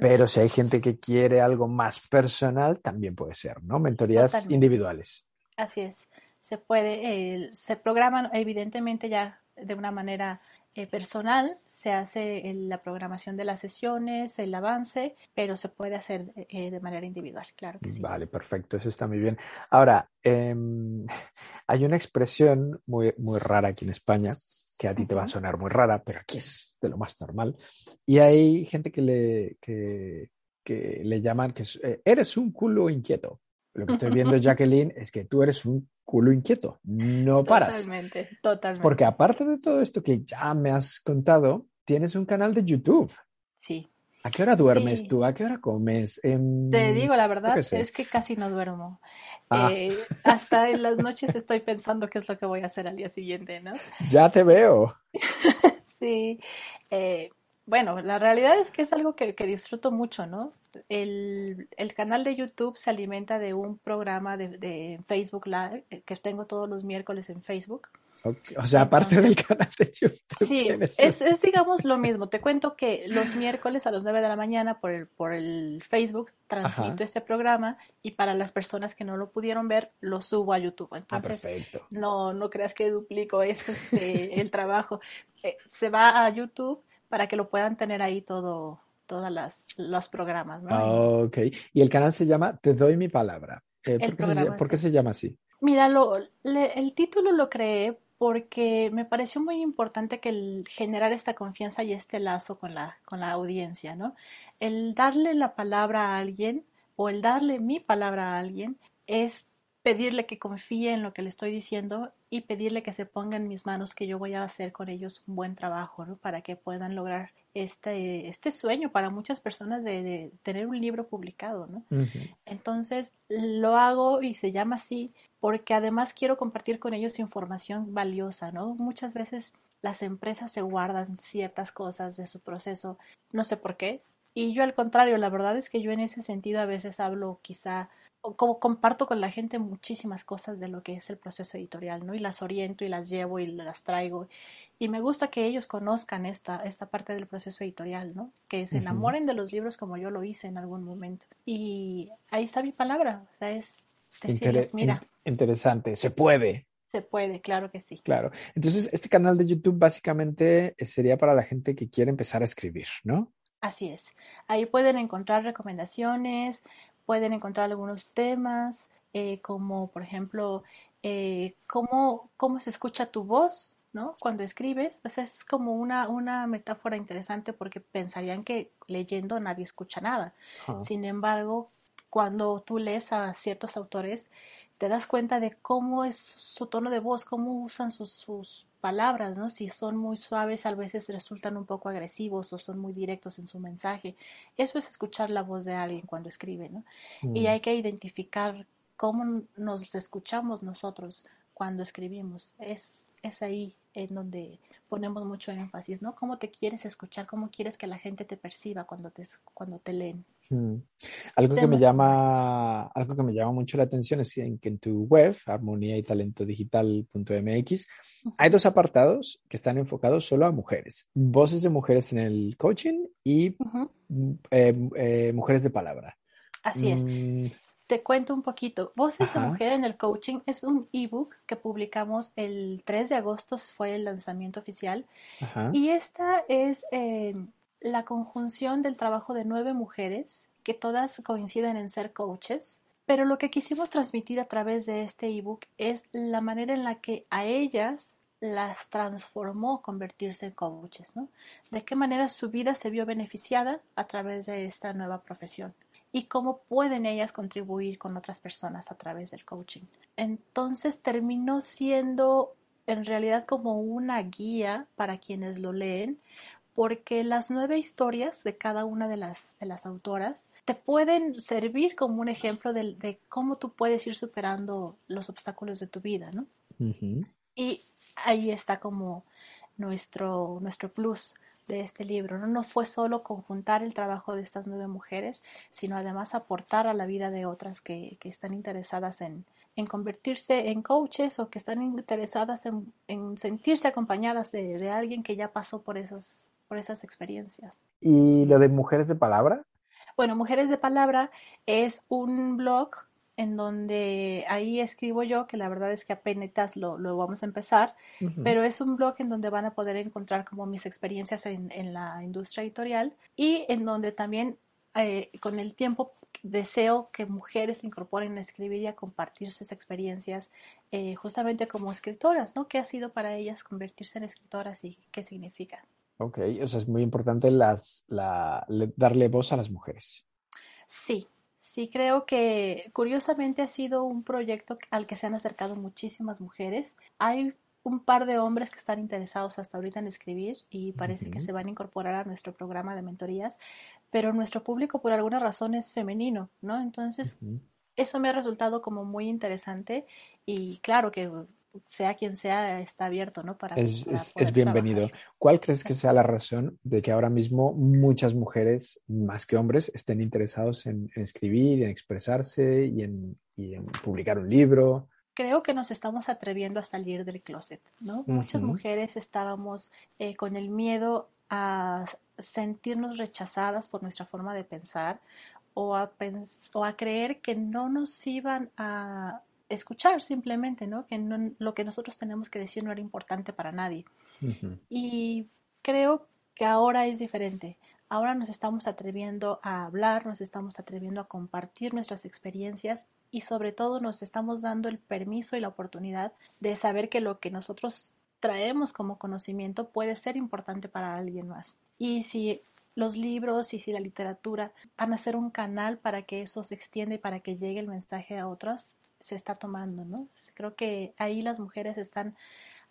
Pero si hay gente que quiere algo más personal, también puede ser, ¿no? Mentorías individuales. Así es. Se puede, se programan evidentemente ya de una manera eh, personal, se hace la programación de las sesiones, el avance, pero se puede hacer eh, de manera individual, claro que sí. Vale, perfecto, eso está muy bien. Ahora, em, <laughs> hay una expresión muy, muy rara aquí en España, que a ti te va a sonar muy rara, pero aquí es de lo más normal. Y hay gente que le, que, que le llaman que eh, eres un culo inquieto. Lo que estoy viendo, Jacqueline, es que tú eres un culo inquieto, no paras. Totalmente, totalmente. Porque aparte de todo esto que ya me has contado, tienes un canal de YouTube. Sí. ¿A qué hora duermes tú? ¿A qué hora comes? Te digo, la verdad es que casi no duermo. Ah. Eh, hasta en las noches estoy pensando qué es lo que voy a hacer al día siguiente, ¿no? Ya te veo. <laughs> sí. Eh, bueno, la realidad es que es algo que, disfruto mucho, ¿no? El, canal de YouTube se alimenta de un programa de, Facebook Live eh, que tengo todos los miércoles en Facebook. O sea, aparte del canal de YouTube. Sí, es, es, digamos lo mismo. Te cuento que los miércoles a las 9 de la mañana por el, por el Facebook transmito este programa y para las personas que no lo pudieron ver, lo subo a YouTube. Ah, Entonces, no, no creas que duplico <laughs> este, el trabajo. Eh, se va a YouTube para que lo puedan tener ahí todo, todas las los programas. ¿no? ok. Y el canal se llama Te doy mi palabra. Eh, ¿por, qué se, llama así? Mira, el título lo creé porque me pareció muy importante que el generar esta confianza y este lazo con la, con la audiencia, ¿no? El darle la palabra a alguien o el darle mi palabra a alguien es pedirle que confíe en lo que le estoy diciendo y pedirle que se ponga en mis manos que yo voy a hacer con ellos un buen trabajo, ¿no? Para que puedan lograr este, este sueño para muchas personas de, tener un libro publicado, ¿no? Entonces lo hago y se llama así porque además quiero compartir con ellos información valiosa, ¿no? Muchas veces las empresas se guardan ciertas cosas de su proceso, no sé por qué, y yo al contrario, la verdad es que yo en ese sentido a veces hablo quizá como comparto con la gente muchísimas cosas de lo que es el proceso editorial, ¿no? Y las oriento y las llevo y las traigo. Y me gusta que ellos conozcan esta, esta parte del proceso editorial, ¿no? Que se enamoren de los libros como yo lo hice en algún momento. Y ahí está mi palabra, o sea, es decirles, mira. interesante, se puede. Se puede, claro que sí. Claro. Entonces, este canal de YouTube básicamente sería para la gente que quiere empezar a escribir, ¿no? Así es. Ahí pueden encontrar recomendaciones, pueden encontrar algunos temas, eh, como por ejemplo, eh, cómo, cómo se escucha tu voz, ¿no? Cuando escribes, pues es como una, una metáfora interesante porque pensarían que leyendo nadie escucha nada. Sin embargo, cuando tú lees a ciertos autores, te das cuenta de cómo es su tono de voz, cómo usan sus, sus palabras, ¿no? Si son muy suaves, a veces resultan un poco agresivos o son muy directos en su mensaje. Eso es escuchar la voz de alguien cuando escribe, ¿no? Y mm. hay que identificar cómo nos escuchamos nosotros cuando escribimos. Es, es ahí en donde ponemos mucho énfasis, ¿no? Cómo te quieres escuchar, cómo quieres que la gente te perciba cuando te, cuando te leen. Hmm. Algo que me llama, algo que me llama mucho la atención es que en tu web, armonía y talento digital.mx, hay dos apartados que están enfocados solo a mujeres. Voces de mujeres en el coaching y eh, eh, mujeres de palabra. Así es. Mm, te cuento un poquito. Voces de Mujer en el Coaching es un ebook que publicamos el 3 de agosto, fue el lanzamiento oficial. Y esta es eh, la conjunción del trabajo de nueve mujeres que todas coinciden en ser coaches. Pero lo que quisimos transmitir a través de este ebook es la manera en la que a ellas las transformó convertirse en coaches, ¿no? De qué manera su vida se vio beneficiada a través de esta nueva profesión y cómo pueden ellas contribuir con otras personas a través del coaching. Entonces terminó siendo en realidad como una guía para quienes lo leen, porque las nueve historias de cada una de las, de las autoras te pueden servir como un ejemplo de, cómo tú puedes ir superando los obstáculos de tu vida, ¿no? Y ahí está como nuestro, nuestro plus de este libro. ¿no? no fue solo conjuntar el trabajo de estas nueve mujeres, sino además aportar a la vida de otras que, que están interesadas en, en, convertirse en coaches o que están interesadas en, en sentirse acompañadas de, de, alguien que ya pasó por esas, por esas experiencias. ¿Y lo de Mujeres de Palabra? Bueno, Mujeres de Palabra es un blog en donde ahí escribo yo, que la verdad es que apenas lo, lo vamos a empezar, pero es un blog en donde van a poder encontrar como mis experiencias en, en la industria editorial y en donde también eh, con el tiempo deseo que mujeres se incorporen a escribir y a compartir sus experiencias eh, justamente como escritoras, ¿no? ¿Qué ha sido para ellas convertirse en escritoras y qué significa? Ok, o sea, es muy importante las, la, darle voz a las mujeres. Sí, Sí, creo que curiosamente ha sido un proyecto al que se han acercado muchísimas mujeres. Hay un par de hombres que están interesados hasta ahorita en escribir y parece que se van a incorporar a nuestro programa de mentorías, pero nuestro público por alguna razón es femenino, ¿no? Entonces, eso me ha resultado como muy interesante y claro que sea quien sea, está abierto, ¿no? Para, es, bienvenido. ¿Cuál crees que sea la razón de que ahora mismo muchas mujeres, más que hombres, estén interesados en, escribir, en expresarse y en, publicar un libro? Creo que nos estamos atreviendo a salir del closet, ¿no? Muchas mujeres estábamos eh, con el miedo a sentirnos rechazadas por nuestra forma de pensar o a, o a creer que no nos iban a escuchar simplemente, ¿no? Que lo que nosotros tenemos que decir no era importante para nadie. Y creo que ahora es diferente. Ahora nos estamos atreviendo a hablar, nos estamos atreviendo a compartir nuestras experiencias y sobre todo nos estamos dando el permiso y la oportunidad de saber que lo que nosotros traemos como conocimiento puede ser importante para alguien más. Y si los libros y si la literatura van a ser un canal para que eso se extienda y para que llegue el mensaje a otras, se está tomando, ¿no? Creo que ahí las mujeres están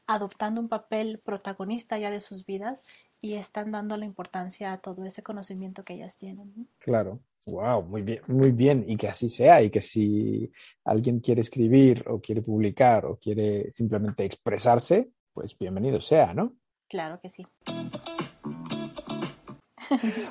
adoptando un papel protagonista ya de sus vidas y están dando la importancia a todo ese conocimiento que ellas tienen. Claro. Wow, muy bien, muy bien, y que así sea, y que si alguien quiere escribir o quiere publicar o quiere simplemente expresarse, pues bienvenido sea, ¿no? Claro que sí.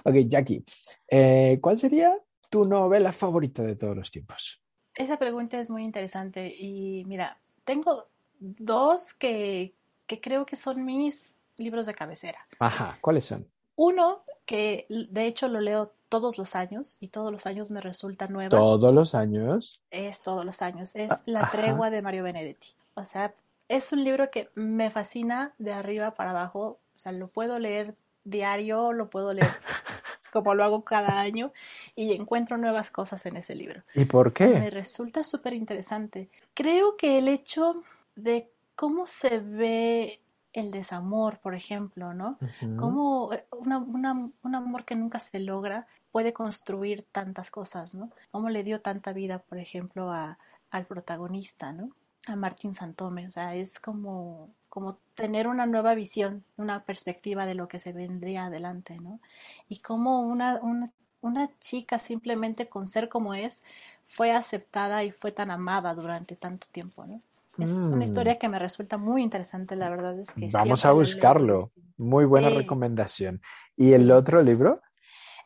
ok, Jackie, eh, ¿cuál sería tu novela favorita de todos los tiempos? Esa pregunta es muy interesante y mira, tengo dos que, que creo que son mis libros de cabecera. Ajá, ¿cuáles son? Uno que de hecho lo leo todos los años y todos los años me resulta nueva. ¿Todos los años? Es todos los años. Es La tregua de Mario Benedetti. O sea, es un libro que me fascina de arriba para abajo. O sea, lo puedo leer diario, lo puedo leer <laughs> como lo hago cada año y encuentro nuevas cosas en ese libro. ¿Y por qué? Me resulta súper interesante. Creo que el hecho de cómo se ve el desamor, por ejemplo, ¿no? Cómo eh, un amor que nunca se logra puede construir tantas cosas, ¿no? Cómo le dio tanta vida, por ejemplo, a, al protagonista, ¿no? A Martín Santome, o sea, es como, como tener una nueva visión, una perspectiva de lo que se vendría adelante, ¿no? Y cómo una, una, una chica simplemente con ser como es fue aceptada y fue tan amada durante tanto tiempo, ¿no? Es una mm. historia que me resulta muy interesante, la verdad es que... Vamos a buscarlo. Muy buena recomendación. ¿Y el otro libro?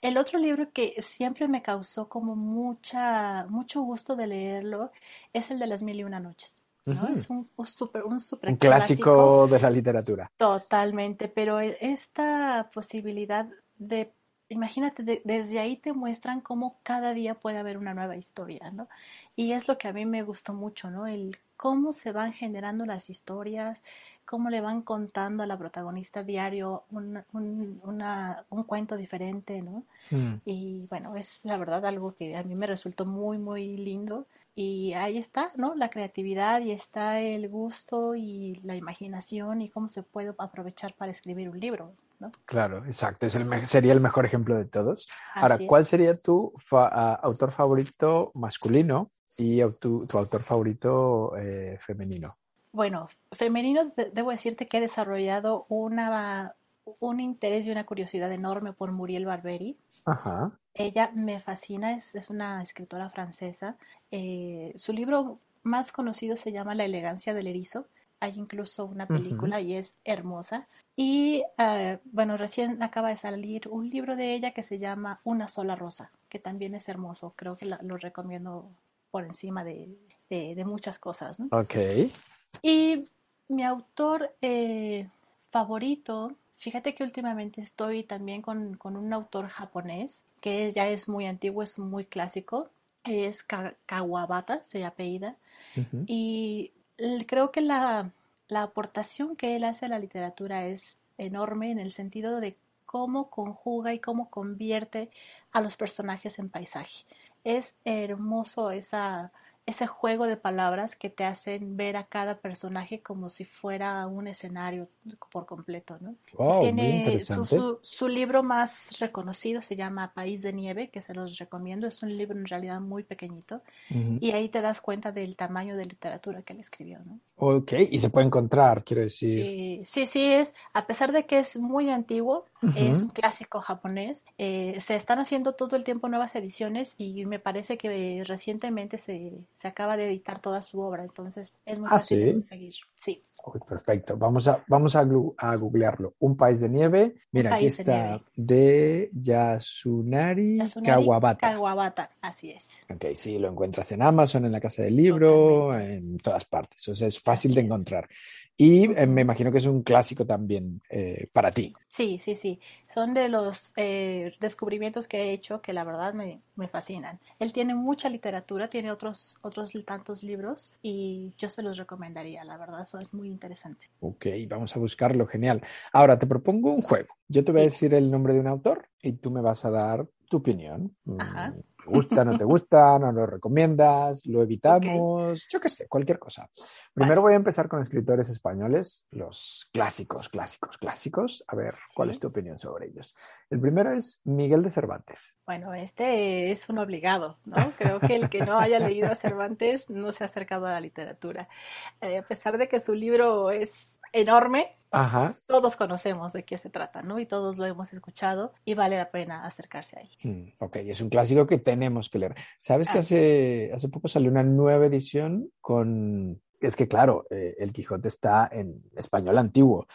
El otro libro que siempre me causó como mucha, mucho gusto de leerlo es el de las mil y una noches. ¿No? Es un, super, un, super un clásico, de la literatura. Totalmente, pero esta posibilidad de, imagínate, desde ahí te muestran cómo cada día puede haber una nueva historia, ¿no? Y es lo que a mí me gustó mucho, ¿no? El cómo se van generando las historias, cómo le van contando a la protagonista diario un, un, cuento diferente, ¿no? Mm. Y bueno, es la verdad algo que a mí me resultó muy, muy lindo. Y ahí está, ¿no? La creatividad y está el gusto y la imaginación y cómo se puede aprovechar para escribir un libro, ¿no? Claro, exacto. Es el sería el mejor ejemplo de todos. Ahora, ¿cuál sería tu autor favorito masculino y tu, autor favorito eh, femenino? Bueno, femenino, debo decirte que he desarrollado una, un interés y una curiosidad enorme por Muriel Barberi. Ajá. Ella me fascina, es, es una escritora francesa. Eh, su libro más conocido se llama La elegancia del erizo. Hay incluso una película y es hermosa. Y eh, bueno, recién acaba de salir un libro de ella que se llama Una sola rosa, que también es hermoso. Creo que lo recomiendo por encima de, muchas cosas. ¿no? Ok. Y mi autor eh, favorito, fíjate que últimamente estoy también con, un autor japonés que ya es muy antiguo, es muy clásico, es Kawabata, se apellida, y creo que la, la aportación que él hace a la literatura es enorme en el sentido de cómo conjuga y cómo convierte a los personajes en paisaje. Es hermoso esa, ese juego de palabras que te hacen ver a cada personaje como si fuera un escenario por completo, ¿no? Tiene su, su, libro más reconocido se llama País de Nieve, que se los recomiendo. Es un libro en realidad muy pequeñito y ahí te das cuenta del tamaño de literatura que él escribió, ¿no? Ok, y se puede encontrar, quiero decir. Sí, sí, es, a pesar de que es muy antiguo, es un clásico japonés, eh, se están haciendo todo el tiempo nuevas ediciones y me parece que recientemente se se acaba de editar toda su obra, entonces es muy ah, fácil de conseguir. Sí. Perfecto. Vamos a, vamos a, a, googlearlo. Un país de nieve. Mira, aquí está. De, Yasunari, Kawabata. Kawabata, así es. Ok, sí, lo encuentras en Amazon, en la casa del libro, en todas partes. O sea, es fácil de encontrar. Y eh, me imagino que es un clásico también eh, para ti. Sí, sí, sí. Son de los eh, descubrimientos que he hecho que la verdad me, me, fascinan. Él tiene mucha literatura, tiene otros, otros tantos libros y yo se los recomendaría, la verdad, eso es muy interesante. Ok, vamos a buscarlo, genial. Ahora te propongo un juego. Yo te voy a decir el nombre de un autor y tú me vas a dar tu opinión. Ajá. ¿Te gusta, no te gusta? ¿No lo recomiendas? ¿Lo evitamos? Yo qué sé, cualquier cosa. Primero voy a empezar con escritores españoles, los clásicos, clásicos, clásicos. A ver, ¿cuál es tu opinión sobre ellos? El primero es Miguel de Cervantes. Bueno, este es un obligado, ¿no? Creo que el que no haya leído a Cervantes no se ha acercado a la literatura. Eh, a pesar de que su libro es enorme. Ajá. Todos conocemos de qué se trata, ¿no? Y todos lo hemos escuchado y vale la pena acercarse ahí. Mm, ok, es un clásico que tenemos que leer. ¿Sabes que hace, hace poco salió una nueva edición con... Es que claro, eh, el Quijote está en español antiguo,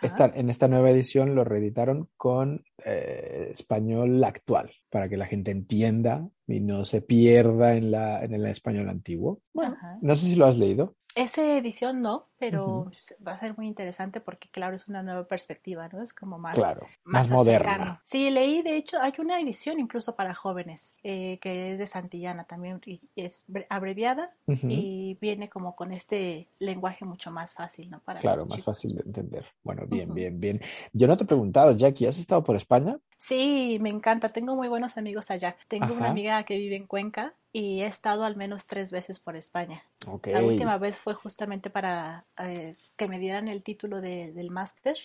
esta, en esta nueva edición lo reeditaron con eh, español actual, para que la gente entienda y no se pierda en, la, en el español antiguo. Bueno, no sé si lo has leído. Esa edición no, pero va a ser muy interesante porque, claro, es una nueva perspectiva, ¿no? Es como más, claro, más, moderna. Sí, leí, de hecho, hay una edición incluso para jóvenes eh, que es de Santillana también, y es abreviada y viene como con este lenguaje mucho más fácil, ¿no? Para claro, más fácil de entender. Bueno, bien, bien, bien. Yo no te he preguntado, Jackie, ¿has estado por España? Sí, me encanta. Tengo muy buenos amigos allá. Tengo una amiga que vive en Cuenca y he estado al menos tres veces por España. La última vez fue justamente para eh, que me dieran el título de, del máster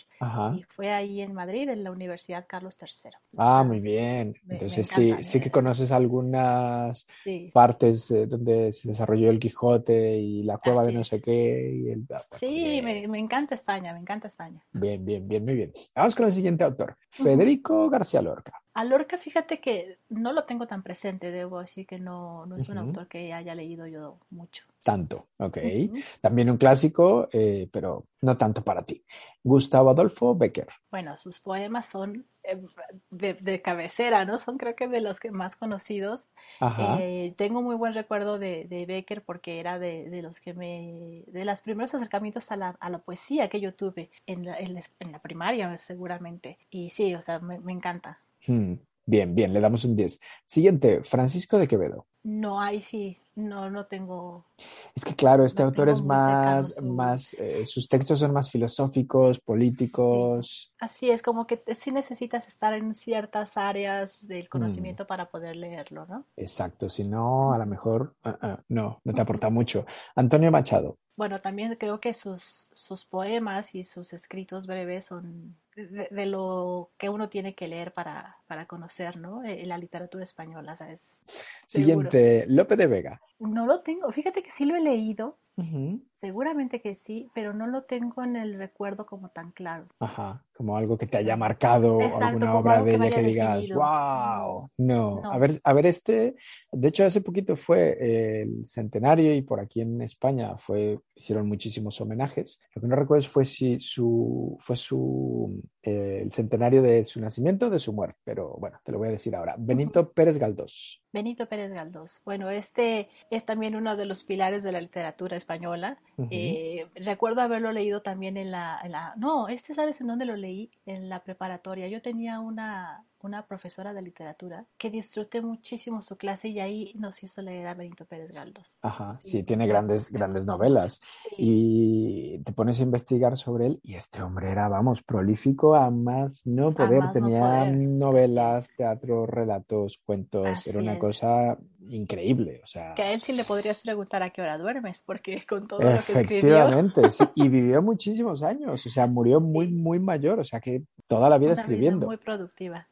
y fue ahí en Madrid, en la Universidad Carlos III. Ah, muy bien. Entonces sí, sí que conoces algunas partes eh, donde se desarrolló el Quijote y la cueva de no sé qué. Y el... Ah, sí, me, me, encanta España, me encanta España. Bien, bien, bien, muy bien. Vamos con el siguiente autor, Federico García Lorca. A Lorca, fíjate que no lo tengo tan presente, debo decir que no, no es un autor que haya leído yo mucho. Tanto, ok. También un clásico, eh, pero no tanto para ti. Gustavo Adolfo Becker. Bueno, sus poemas son eh, de, cabecera, ¿no? Son creo que de los que más conocidos. Eh, tengo muy buen recuerdo de, Becker porque era de, los que me, de los primeros acercamientos a la, a la poesía que yo tuve en la, en la, primaria seguramente. Y sí, o sea, me, encanta. Hmm. Bien, bien, le damos un 10. Siguiente, Francisco de Quevedo. No, ahí sí, no, no tengo. Es que claro, este autor es más, más, eh, sus textos son más filosóficos, políticos. Así es, como que sí necesitas estar en ciertas áreas del mm. conocimiento para poder leerlo, ¿no? Exacto, si no, a lo mejor, ah, ah, no, no te aporta mucho. Antonio Machado. Bueno, también creo que sus, sus poemas y sus escritos breves son de, lo que uno tiene que leer para, para conocer, ¿no? Eh, la literatura española, ¿sabes? Siguiente, Lope de Vega. No lo tengo, fíjate que sí lo he leído, seguramente que sí, pero no lo tengo en el recuerdo como tan claro. Ajá, como algo que te haya marcado, alguna obra de ella que, digas, wow, no. A, ver, a ver, este, de hecho hace poquito fue el centenario y por aquí en España fue, hicieron muchísimos homenajes. Lo que no recuerdo fue si su, fue su eh, el centenario de su nacimiento o de su muerte, pero bueno, te lo voy a decir ahora. Benito Pérez Galdós. Benito Pérez Galdós. Bueno, este es también uno de los pilares de la literatura española. Eh, recuerdo haberlo leído también en la, en la, No, este, ¿sabes en dónde lo leí? En la preparatoria. Yo tenía una, una profesora de literatura que disfruté muchísimo su clase y ahí nos hizo leer a Benito Pérez Galdós. Ajá, sí, tiene grandes, grandes novelas. Y te pones a investigar sobre él y este hombre era, vamos, prolífico a más no poder. Tenía novelas, teatro, relatos, cuentos, era una cosa increíble. O sea, que a él sí le podrías preguntar a qué hora duermes, porque con todo lo que escribió. Efectivamente, sí, y <laughs> vivió muchísimos años, o sea, murió muy, muy mayor, o sea que toda la vida escribiendo. muy productiva.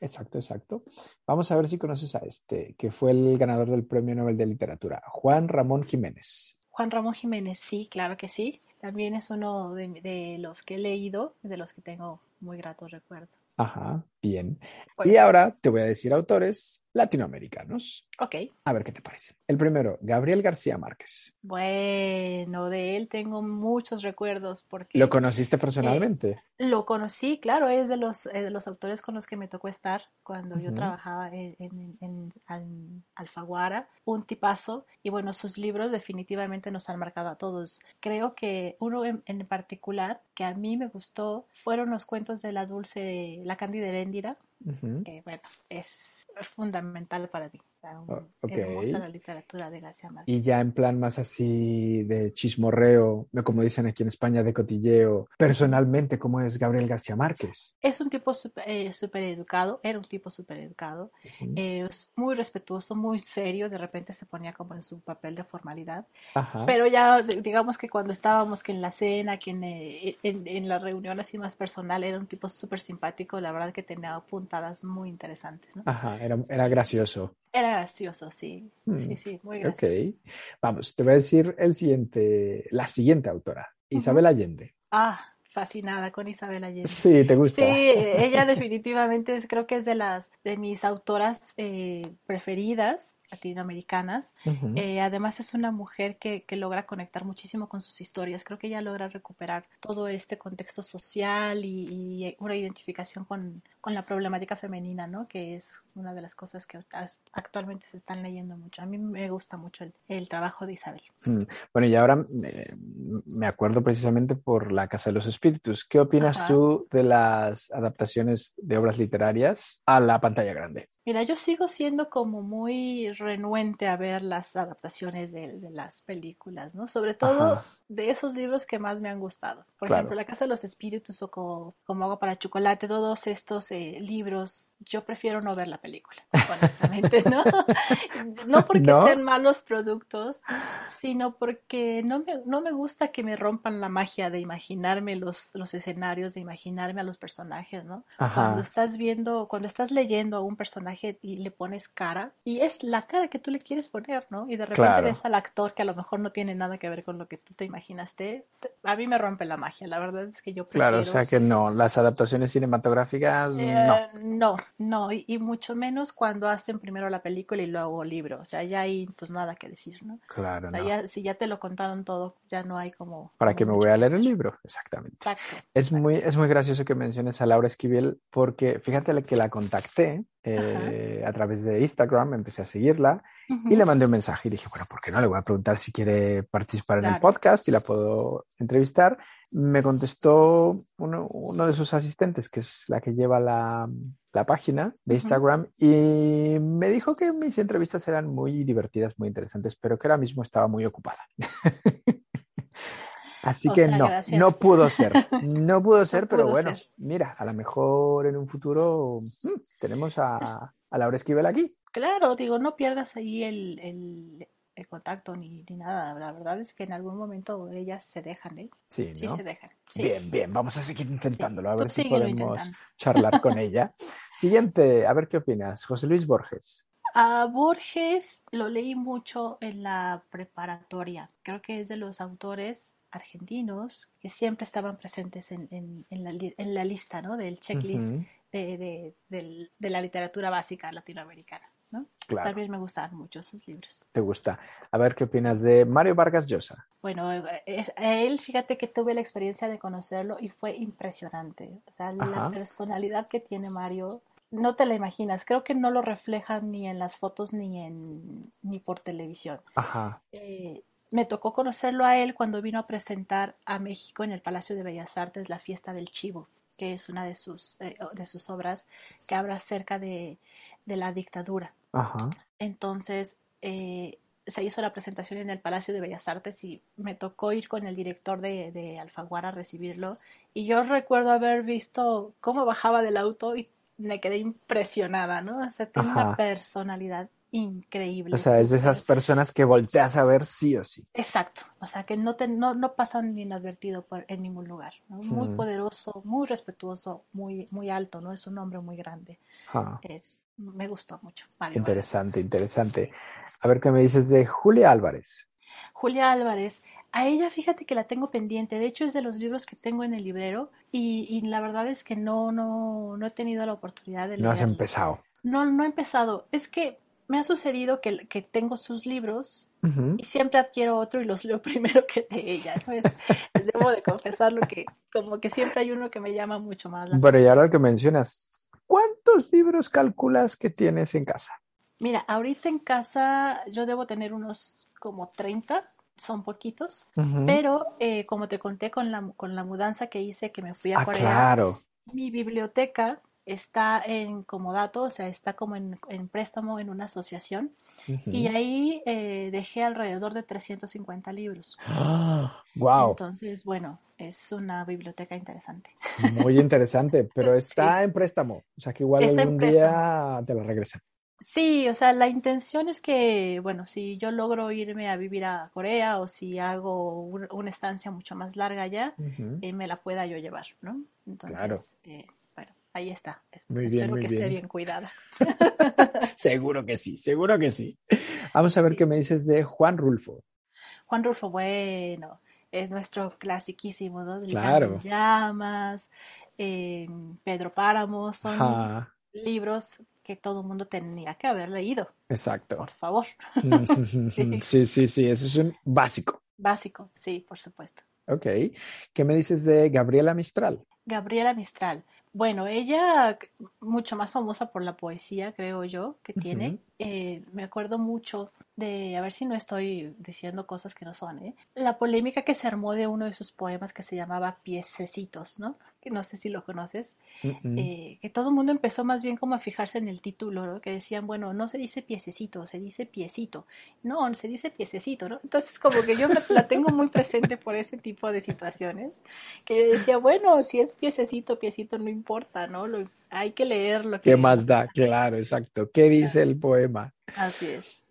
Exacto, exacto. Vamos a ver si conoces a este, que fue el ganador del Premio Nobel de Literatura, Juan Ramón Jiménez. Juan Ramón Jiménez, sí, claro que sí. También es uno de, los que he leído, de los que tengo muy gratos recuerdos. Ajá, bien. y ahora te voy a decir autores latinoamericanos. Ok. A ver qué te parece. El primero, Gabriel García Márquez. Bueno, de él tengo muchos recuerdos porque... ¿Lo conociste personalmente? Eh, lo conocí, claro, es de los, eh, de los autores con los que me tocó estar cuando yo trabajaba en, en, Alfaguara, un tipazo, y bueno, sus libros definitivamente nos han marcado a todos. Creo que uno en, particular que a mí me gustó fueron los cuentos de la dulce, la Cándida Heréndira, que bueno, es fundamental para ti. La literatura de García Márquez. Y ya en plan más así de chismorreo, como dicen aquí en España, de cotilleo, personalmente, ¿cómo es Gabriel García Márquez? Es un tipo súper eh, educado, era un tipo súper educado, es muy respetuoso, muy serio, de repente se ponía como en su papel de formalidad, pero ya digamos que cuando estábamos que en la cena, que en, eh, en, la reunión así más personal, era un tipo súper simpático, la verdad que tenía puntadas muy interesantes. Ajá, era, era gracioso. Era gracioso, sí. Sí, mm, sí, muy gracioso. Ok. Vamos, te voy a decir el siguiente, la siguiente autora, Isabel Allende. Ah, fascinada con Isabel Allende. Sí, ¿te gusta? Sí, ella definitivamente es, creo que es de las de mis autoras eh, preferidas. Latinoamericanas. Eh, además es una mujer que, que, logra conectar muchísimo con sus historias. Creo que ella logra recuperar todo este contexto social y, una identificación con, con, la problemática femenina, ¿no? Que es una de las cosas que actualmente se están leyendo mucho. A mí me gusta mucho el, el trabajo de Isabel. Mm, bueno, y ahora me acuerdo precisamente por La Casa de los Espíritus. ¿Qué opinas tú de las adaptaciones de obras literarias a la pantalla grande? Mira, yo sigo siendo como muy renuente a ver las adaptaciones de, las películas, ¿no? Sobre todo de esos libros que más me han gustado. Por ejemplo, La Casa de los Espíritus o como, como Agua para Chocolate, todos estos eh, libros, yo prefiero no ver la película, honestamente, ¿no? <laughs> no porque sean malos productos, sino porque no me, no me gusta que me rompan la magia de imaginarme los, los escenarios, de imaginarme a los personajes, ¿no? Cuando estás viendo, cuando estás leyendo a un personaje, y le pones cara y es la cara que tú le quieres poner, ¿no? Y de repente ves al actor que a lo mejor no tiene nada que ver con lo que tú te imaginaste. A mí me rompe la magia, la verdad es que yo prefiero... Claro, o sea que no, las adaptaciones cinematográficas eh, no. No, no, y, mucho menos cuando hacen primero la película y luego el libro, o sea, ya hay pues nada que decir, ¿no? Claro, si ya te lo contaron todo, ya no hay como... ¿Para qué me voy a leer el libro? Exactamente. Exacto, es, Muy, es muy gracioso que menciones a Laura Esquivel porque fíjate que la contacté eh, a través de Instagram, empecé a seguirla y le mandé un mensaje y dije, bueno, ¿por qué no? Le voy a preguntar si quiere participar en el podcast y la puedo entrevistar. Me contestó uno, uno, de sus asistentes, que es la que lleva la, la página de Instagram, y me dijo que mis entrevistas eran muy divertidas, muy interesantes, pero que ahora mismo estaba muy ocupada. <laughs> Así que no, no pudo ser. <laughs> No pudo ser, pero bueno, mira, a lo mejor en un futuro mm, tenemos a, a, Laura Esquivel aquí. Claro, digo, no pierdas ahí el, el, el contacto ni, ni, nada. La verdad es que en algún momento ellas se dejan, ¿eh? Sí, sí se dejan. Bien, bien, vamos a seguir intentándolo, a ver si podemos charlar con <laughs> ella. Siguiente, a ver qué opinas. José Luis Borges. A Borges lo leí mucho en la preparatoria. Creo que es de los autores argentinos que siempre estaban presentes en, en, la, en la, lista ¿no? del checklist de, de, de, la literatura básica latinoamericana. ¿no? También me gustaban mucho sus libros. ¿Te gusta? A ver, ¿qué opinas de Mario Vargas Llosa? Bueno, es, él, fíjate que tuve la experiencia de conocerlo y fue impresionante. O sea, la personalidad que tiene Mario no te la imaginas. Creo que no lo reflejan ni en las fotos ni en ni por televisión. Ajá. Eh, me tocó conocerlo a él cuando vino a presentar a México en el Palacio de Bellas Artes la fiesta del Chivo, que es una de sus, eh, de sus obras que habla acerca de, la dictadura. Entonces, eh, se hizo la presentación en el Palacio de Bellas Artes y me tocó ir con el director de, de Alfaguara a recibirlo. Y yo recuerdo haber visto cómo bajaba del auto y me quedé impresionada, ¿no? O sea, tiene una personalidad increíble. O sea, es de esas personas que volteas a ver sí o sí. Exacto, o sea, que no, te, no, no pasan inadvertido por, en ningún lugar. Muy poderoso, muy respetuoso, muy, muy alto, ¿no? Es un hombre muy grande. Es, me gustó mucho. interesante, interesante. A ver qué me dices de Julia Álvarez. Julia Álvarez, a ella fíjate que la tengo pendiente, de hecho es de los libros que tengo en el librero y, y la verdad es que no, no, no he tenido la oportunidad de No has empezado. No, no he empezado. Es que me ha sucedido que, que tengo sus libros y siempre adquiero otro y los leo <laughs> primero que de ella. debo de confesarlo que como que siempre hay uno que me llama mucho más. bueno, y ahora que mencionas, ¿cuántos libros calculas que tienes en casa? Mira, ahorita en casa yo debo tener unos como 30, son poquitos, pero eh, como te conté con la, con la mudanza que hice, que me fui a ah, Claro. Mi biblioteca está en comodato, o sea, está como en, préstamo en una asociación. Y ahí eh, dejé alrededor de 350 libros. ¡Wow! Entonces, bueno, es una biblioteca interesante. Muy interesante, pero <laughs> está en préstamo. O sea, que igual algún día te lo regresan. Sí, o sea, la intención es que, bueno, si yo logro irme a vivir a Corea o si hago una estancia mucho más larga allá, eh, me la pueda yo llevar, ¿no? Entonces, claro. Eh, ahí está. Muy Espero bien, que esté bien cuidada. <laughs> seguro que sí, seguro que sí. Vamos a ver qué me dices de Juan Rulfo. Juan Rulfo, bueno, es nuestro clasiquísimo, ¿no? Claro. Llamas, Pedro Páramo, son libros que todo el mundo tenía que haber leído. Exacto. Por favor. <laughs> sí, sí, sí, eso es un básico. Básico, sí, por supuesto. Ok. ¿Qué me dices de Gabriela Mistral? Gabriela Mistral. Bueno, ella mucho más famosa por la poesía, creo yo, que tiene. Eh, me acuerdo mucho de, a ver si no estoy diciendo cosas que no son, ¿eh? la polémica que se armó de uno de sus poemas que se llamaba Piececitos, ¿no? Que no sé si lo conoces, eh, que todo el mundo empezó más bien como a fijarse en el título, ¿no? Que decían, bueno, no se dice piececito, se dice piecito. No, se dice piececito, ¿no? Entonces como que yo la tengo muy presente por ese tipo de situaciones, que yo decía, bueno, si es piececito, piecito, no importa, ¿no? Lo, hay que leerlo. ¿Qué más da? Claro, exacto. ¿Qué dice el poema? Así es.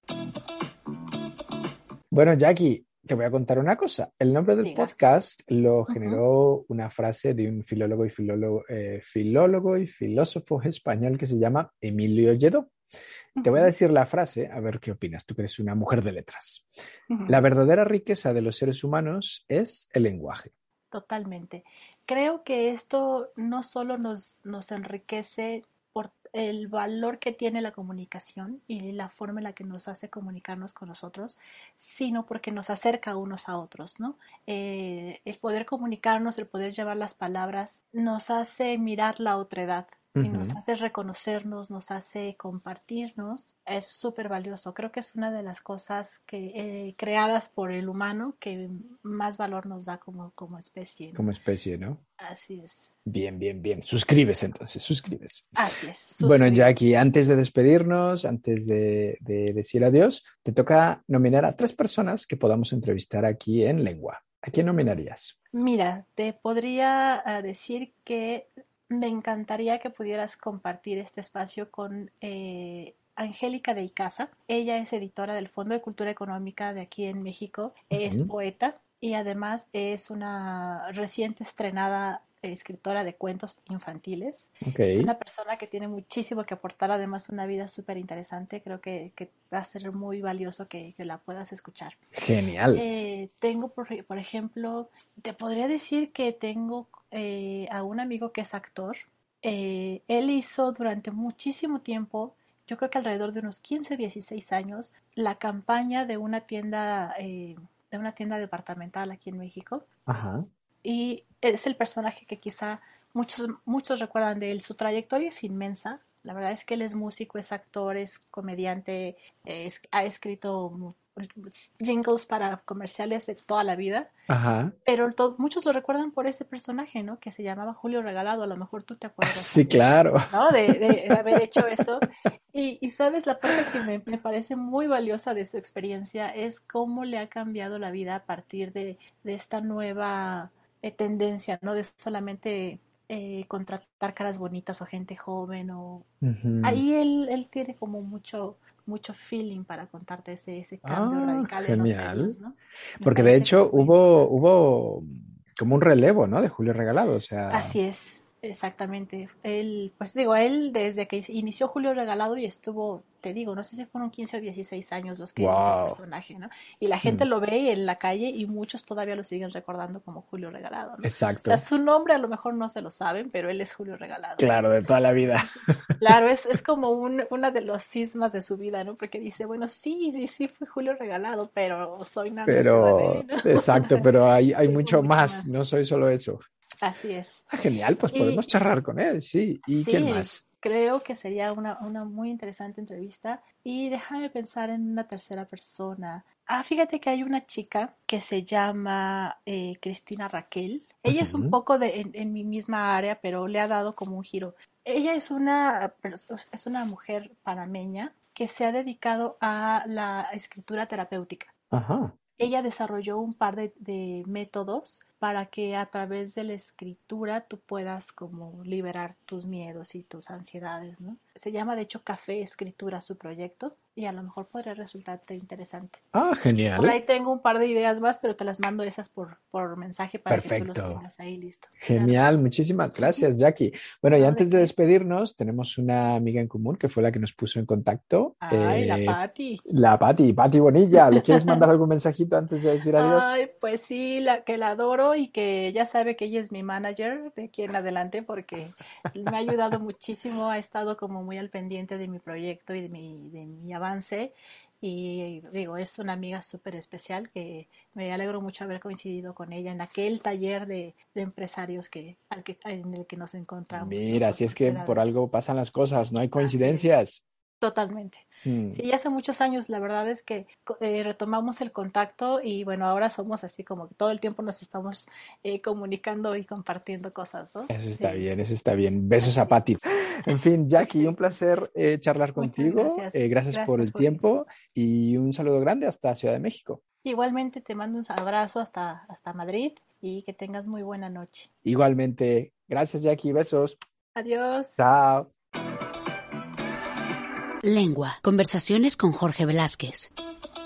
Bueno, Jackie, te voy a contar una cosa. El nombre del podcast lo generó una frase de un filólogo y filólogo, eh, filólogo y filósofo español que se llama Emilio Lledó. Te voy a decir la frase, a ver qué opinas, tú que eres una mujer de letras. La verdadera riqueza de los seres humanos es el lenguaje. Totalmente. Creo que esto no solo nos, nos enriquece el valor que tiene la comunicación y la forma en la que nos hace comunicarnos con nosotros, sino porque nos acerca unos a otros, ¿no? Eh, el poder comunicarnos, el poder llevar las palabras, nos hace mirar la otredad, y nos hace reconocernos, nos hace compartirnos, es súper valioso. Creo que es una de las cosas que eh, creadas por el humano que más valor nos da como, como especie. Como especie, ¿no? Así es. Bien, bien, bien. Suscribes entonces, suscribes. Así es. Bueno, Jackie, antes de despedirnos, antes de, de decir adiós, te toca nominar a tres personas que podamos entrevistar aquí en Lengua. ¿A quién nominarías? Mira, te podría ah, decir que me encantaría que pudieras compartir este espacio con eh, Angélica de Icaza. Ella es editora del Fondo de Cultura Económica de aquí en México, es poeta y además es una reciente estrenada escritora de cuentos infantiles. Es una persona que tiene muchísimo que aportar, además una vida súper interesante. Creo que, va a ser muy valioso que, la puedas escuchar. Genial. Eh, tengo, por, por, ejemplo, te podría decir que tengo eh, a un amigo que es actor. Eh, él hizo durante muchísimo tiempo, yo creo que alrededor de unos 15, 16 años, la campaña de una tienda, de una tienda departamental aquí en México. Ajá y es el personaje que quizá muchos, muchos recuerdan de él. Su trayectoria es inmensa. La verdad es que él es músico, es actor, es comediante, ha escrito jingles para comerciales de toda la vida. Ajá. Pero muchos lo recuerdan por ese personaje, ¿no? Que se llamaba Julio Regalado. A lo mejor tú te acuerdas. Sí, claro. ¿No? De, haber hecho eso. Y, sabes, la parte que me, me, parece muy valiosa de su experiencia es cómo le ha cambiado la vida a partir de, de esta nueva eh, tendencia, ¿no? De solamente eh, contratar caras bonitas o gente joven o ahí él, él tiene como mucho mucho feeling para contarte ese, ese cambio ah, radical genial. en los ¿no? Porque de hecho hubo, hubo como un relevo, ¿no? De Julio Regalado, o sea. Así es. Exactamente. Él, pues digo, él desde que inició Julio Regalado y estuvo, te digo, no sé si fueron 15 o 16 años los que inició el personaje, ¿no? Y la gente mm. lo ve en la calle y muchos todavía lo siguen recordando como Julio Regalado, ¿no? Exacto. O sea, su nombre a lo mejor no se lo saben, pero él es Julio Regalado. Claro, de toda la vida. <laughs> Claro, es, es como un, una de los sismas de su vida, ¿no? Porque dice, bueno, sí, sí, sí fue Julio Regalado, pero soy nada Pero, exacto, pero hay, hay <laughs> mucho, más, no soy solo eso. Así es. Ah, genial, pues podemos charlar con él, sí. ¿Y quién más? Creo que sería una, una muy interesante entrevista. Y déjame pensar en una tercera persona. Ah, fíjate que hay una chica que se llama eh, Cristina Raquel. Ella es un poco de, en, mi misma área, pero le ha dado como un giro. Ella es una, es una mujer panameña que se ha dedicado a la escritura terapéutica. Ajá. Ella desarrolló un par de, de métodos para que a través de la escritura tú puedas como liberar tus miedos y tus ansiedades, ¿no? Se llama de hecho Café Escritura su proyecto y a lo mejor podría resultarte interesante. Ah, genial. Por ahí tengo un par de ideas más, pero te las mando esas por, por mensaje para que tú los tengas ahí listo. Genial, muchísimas gracias, Jackie. Bueno, y antes de despedirnos, tenemos una amiga en común que fue la que nos puso en contacto. Ay, la eh, Patti. La Patti, Patti Bonilla. ¿Le quieres <laughs> mandar algún mensajito antes de decir adiós? Ay, pues sí, la que la adoro y que ya sabe que ella es mi manager de aquí en adelante porque me ha ayudado muchísimo, ha estado como muy al pendiente de mi proyecto y de mi, de mi avance y digo, es una amiga súper especial que me alegro mucho haber coincidido con ella en aquel taller de, empresarios que, al que, en el que nos encontramos. Mira, si es que por algo pasan las cosas, no hay coincidencias. Totalmente. Mm. Sí, hace muchos años la verdad es que eh, retomamos el contacto y bueno, ahora somos así como que todo el tiempo nos estamos eh, comunicando y compartiendo cosas, ¿no? Eso está bien, eso está bien. Besos a Pati. <laughs> En fin, Jackie, un placer eh, charlar contigo. Gracias. gracias. por el tiempo y un saludo grande hasta Ciudad de México. Igualmente te mando un abrazo hasta, hasta Madrid y que tengas muy buena noche. Igualmente. Gracias, Jackie. Besos. Adiós. Chao. Lengua. Conversaciones con Jorge Velázquez.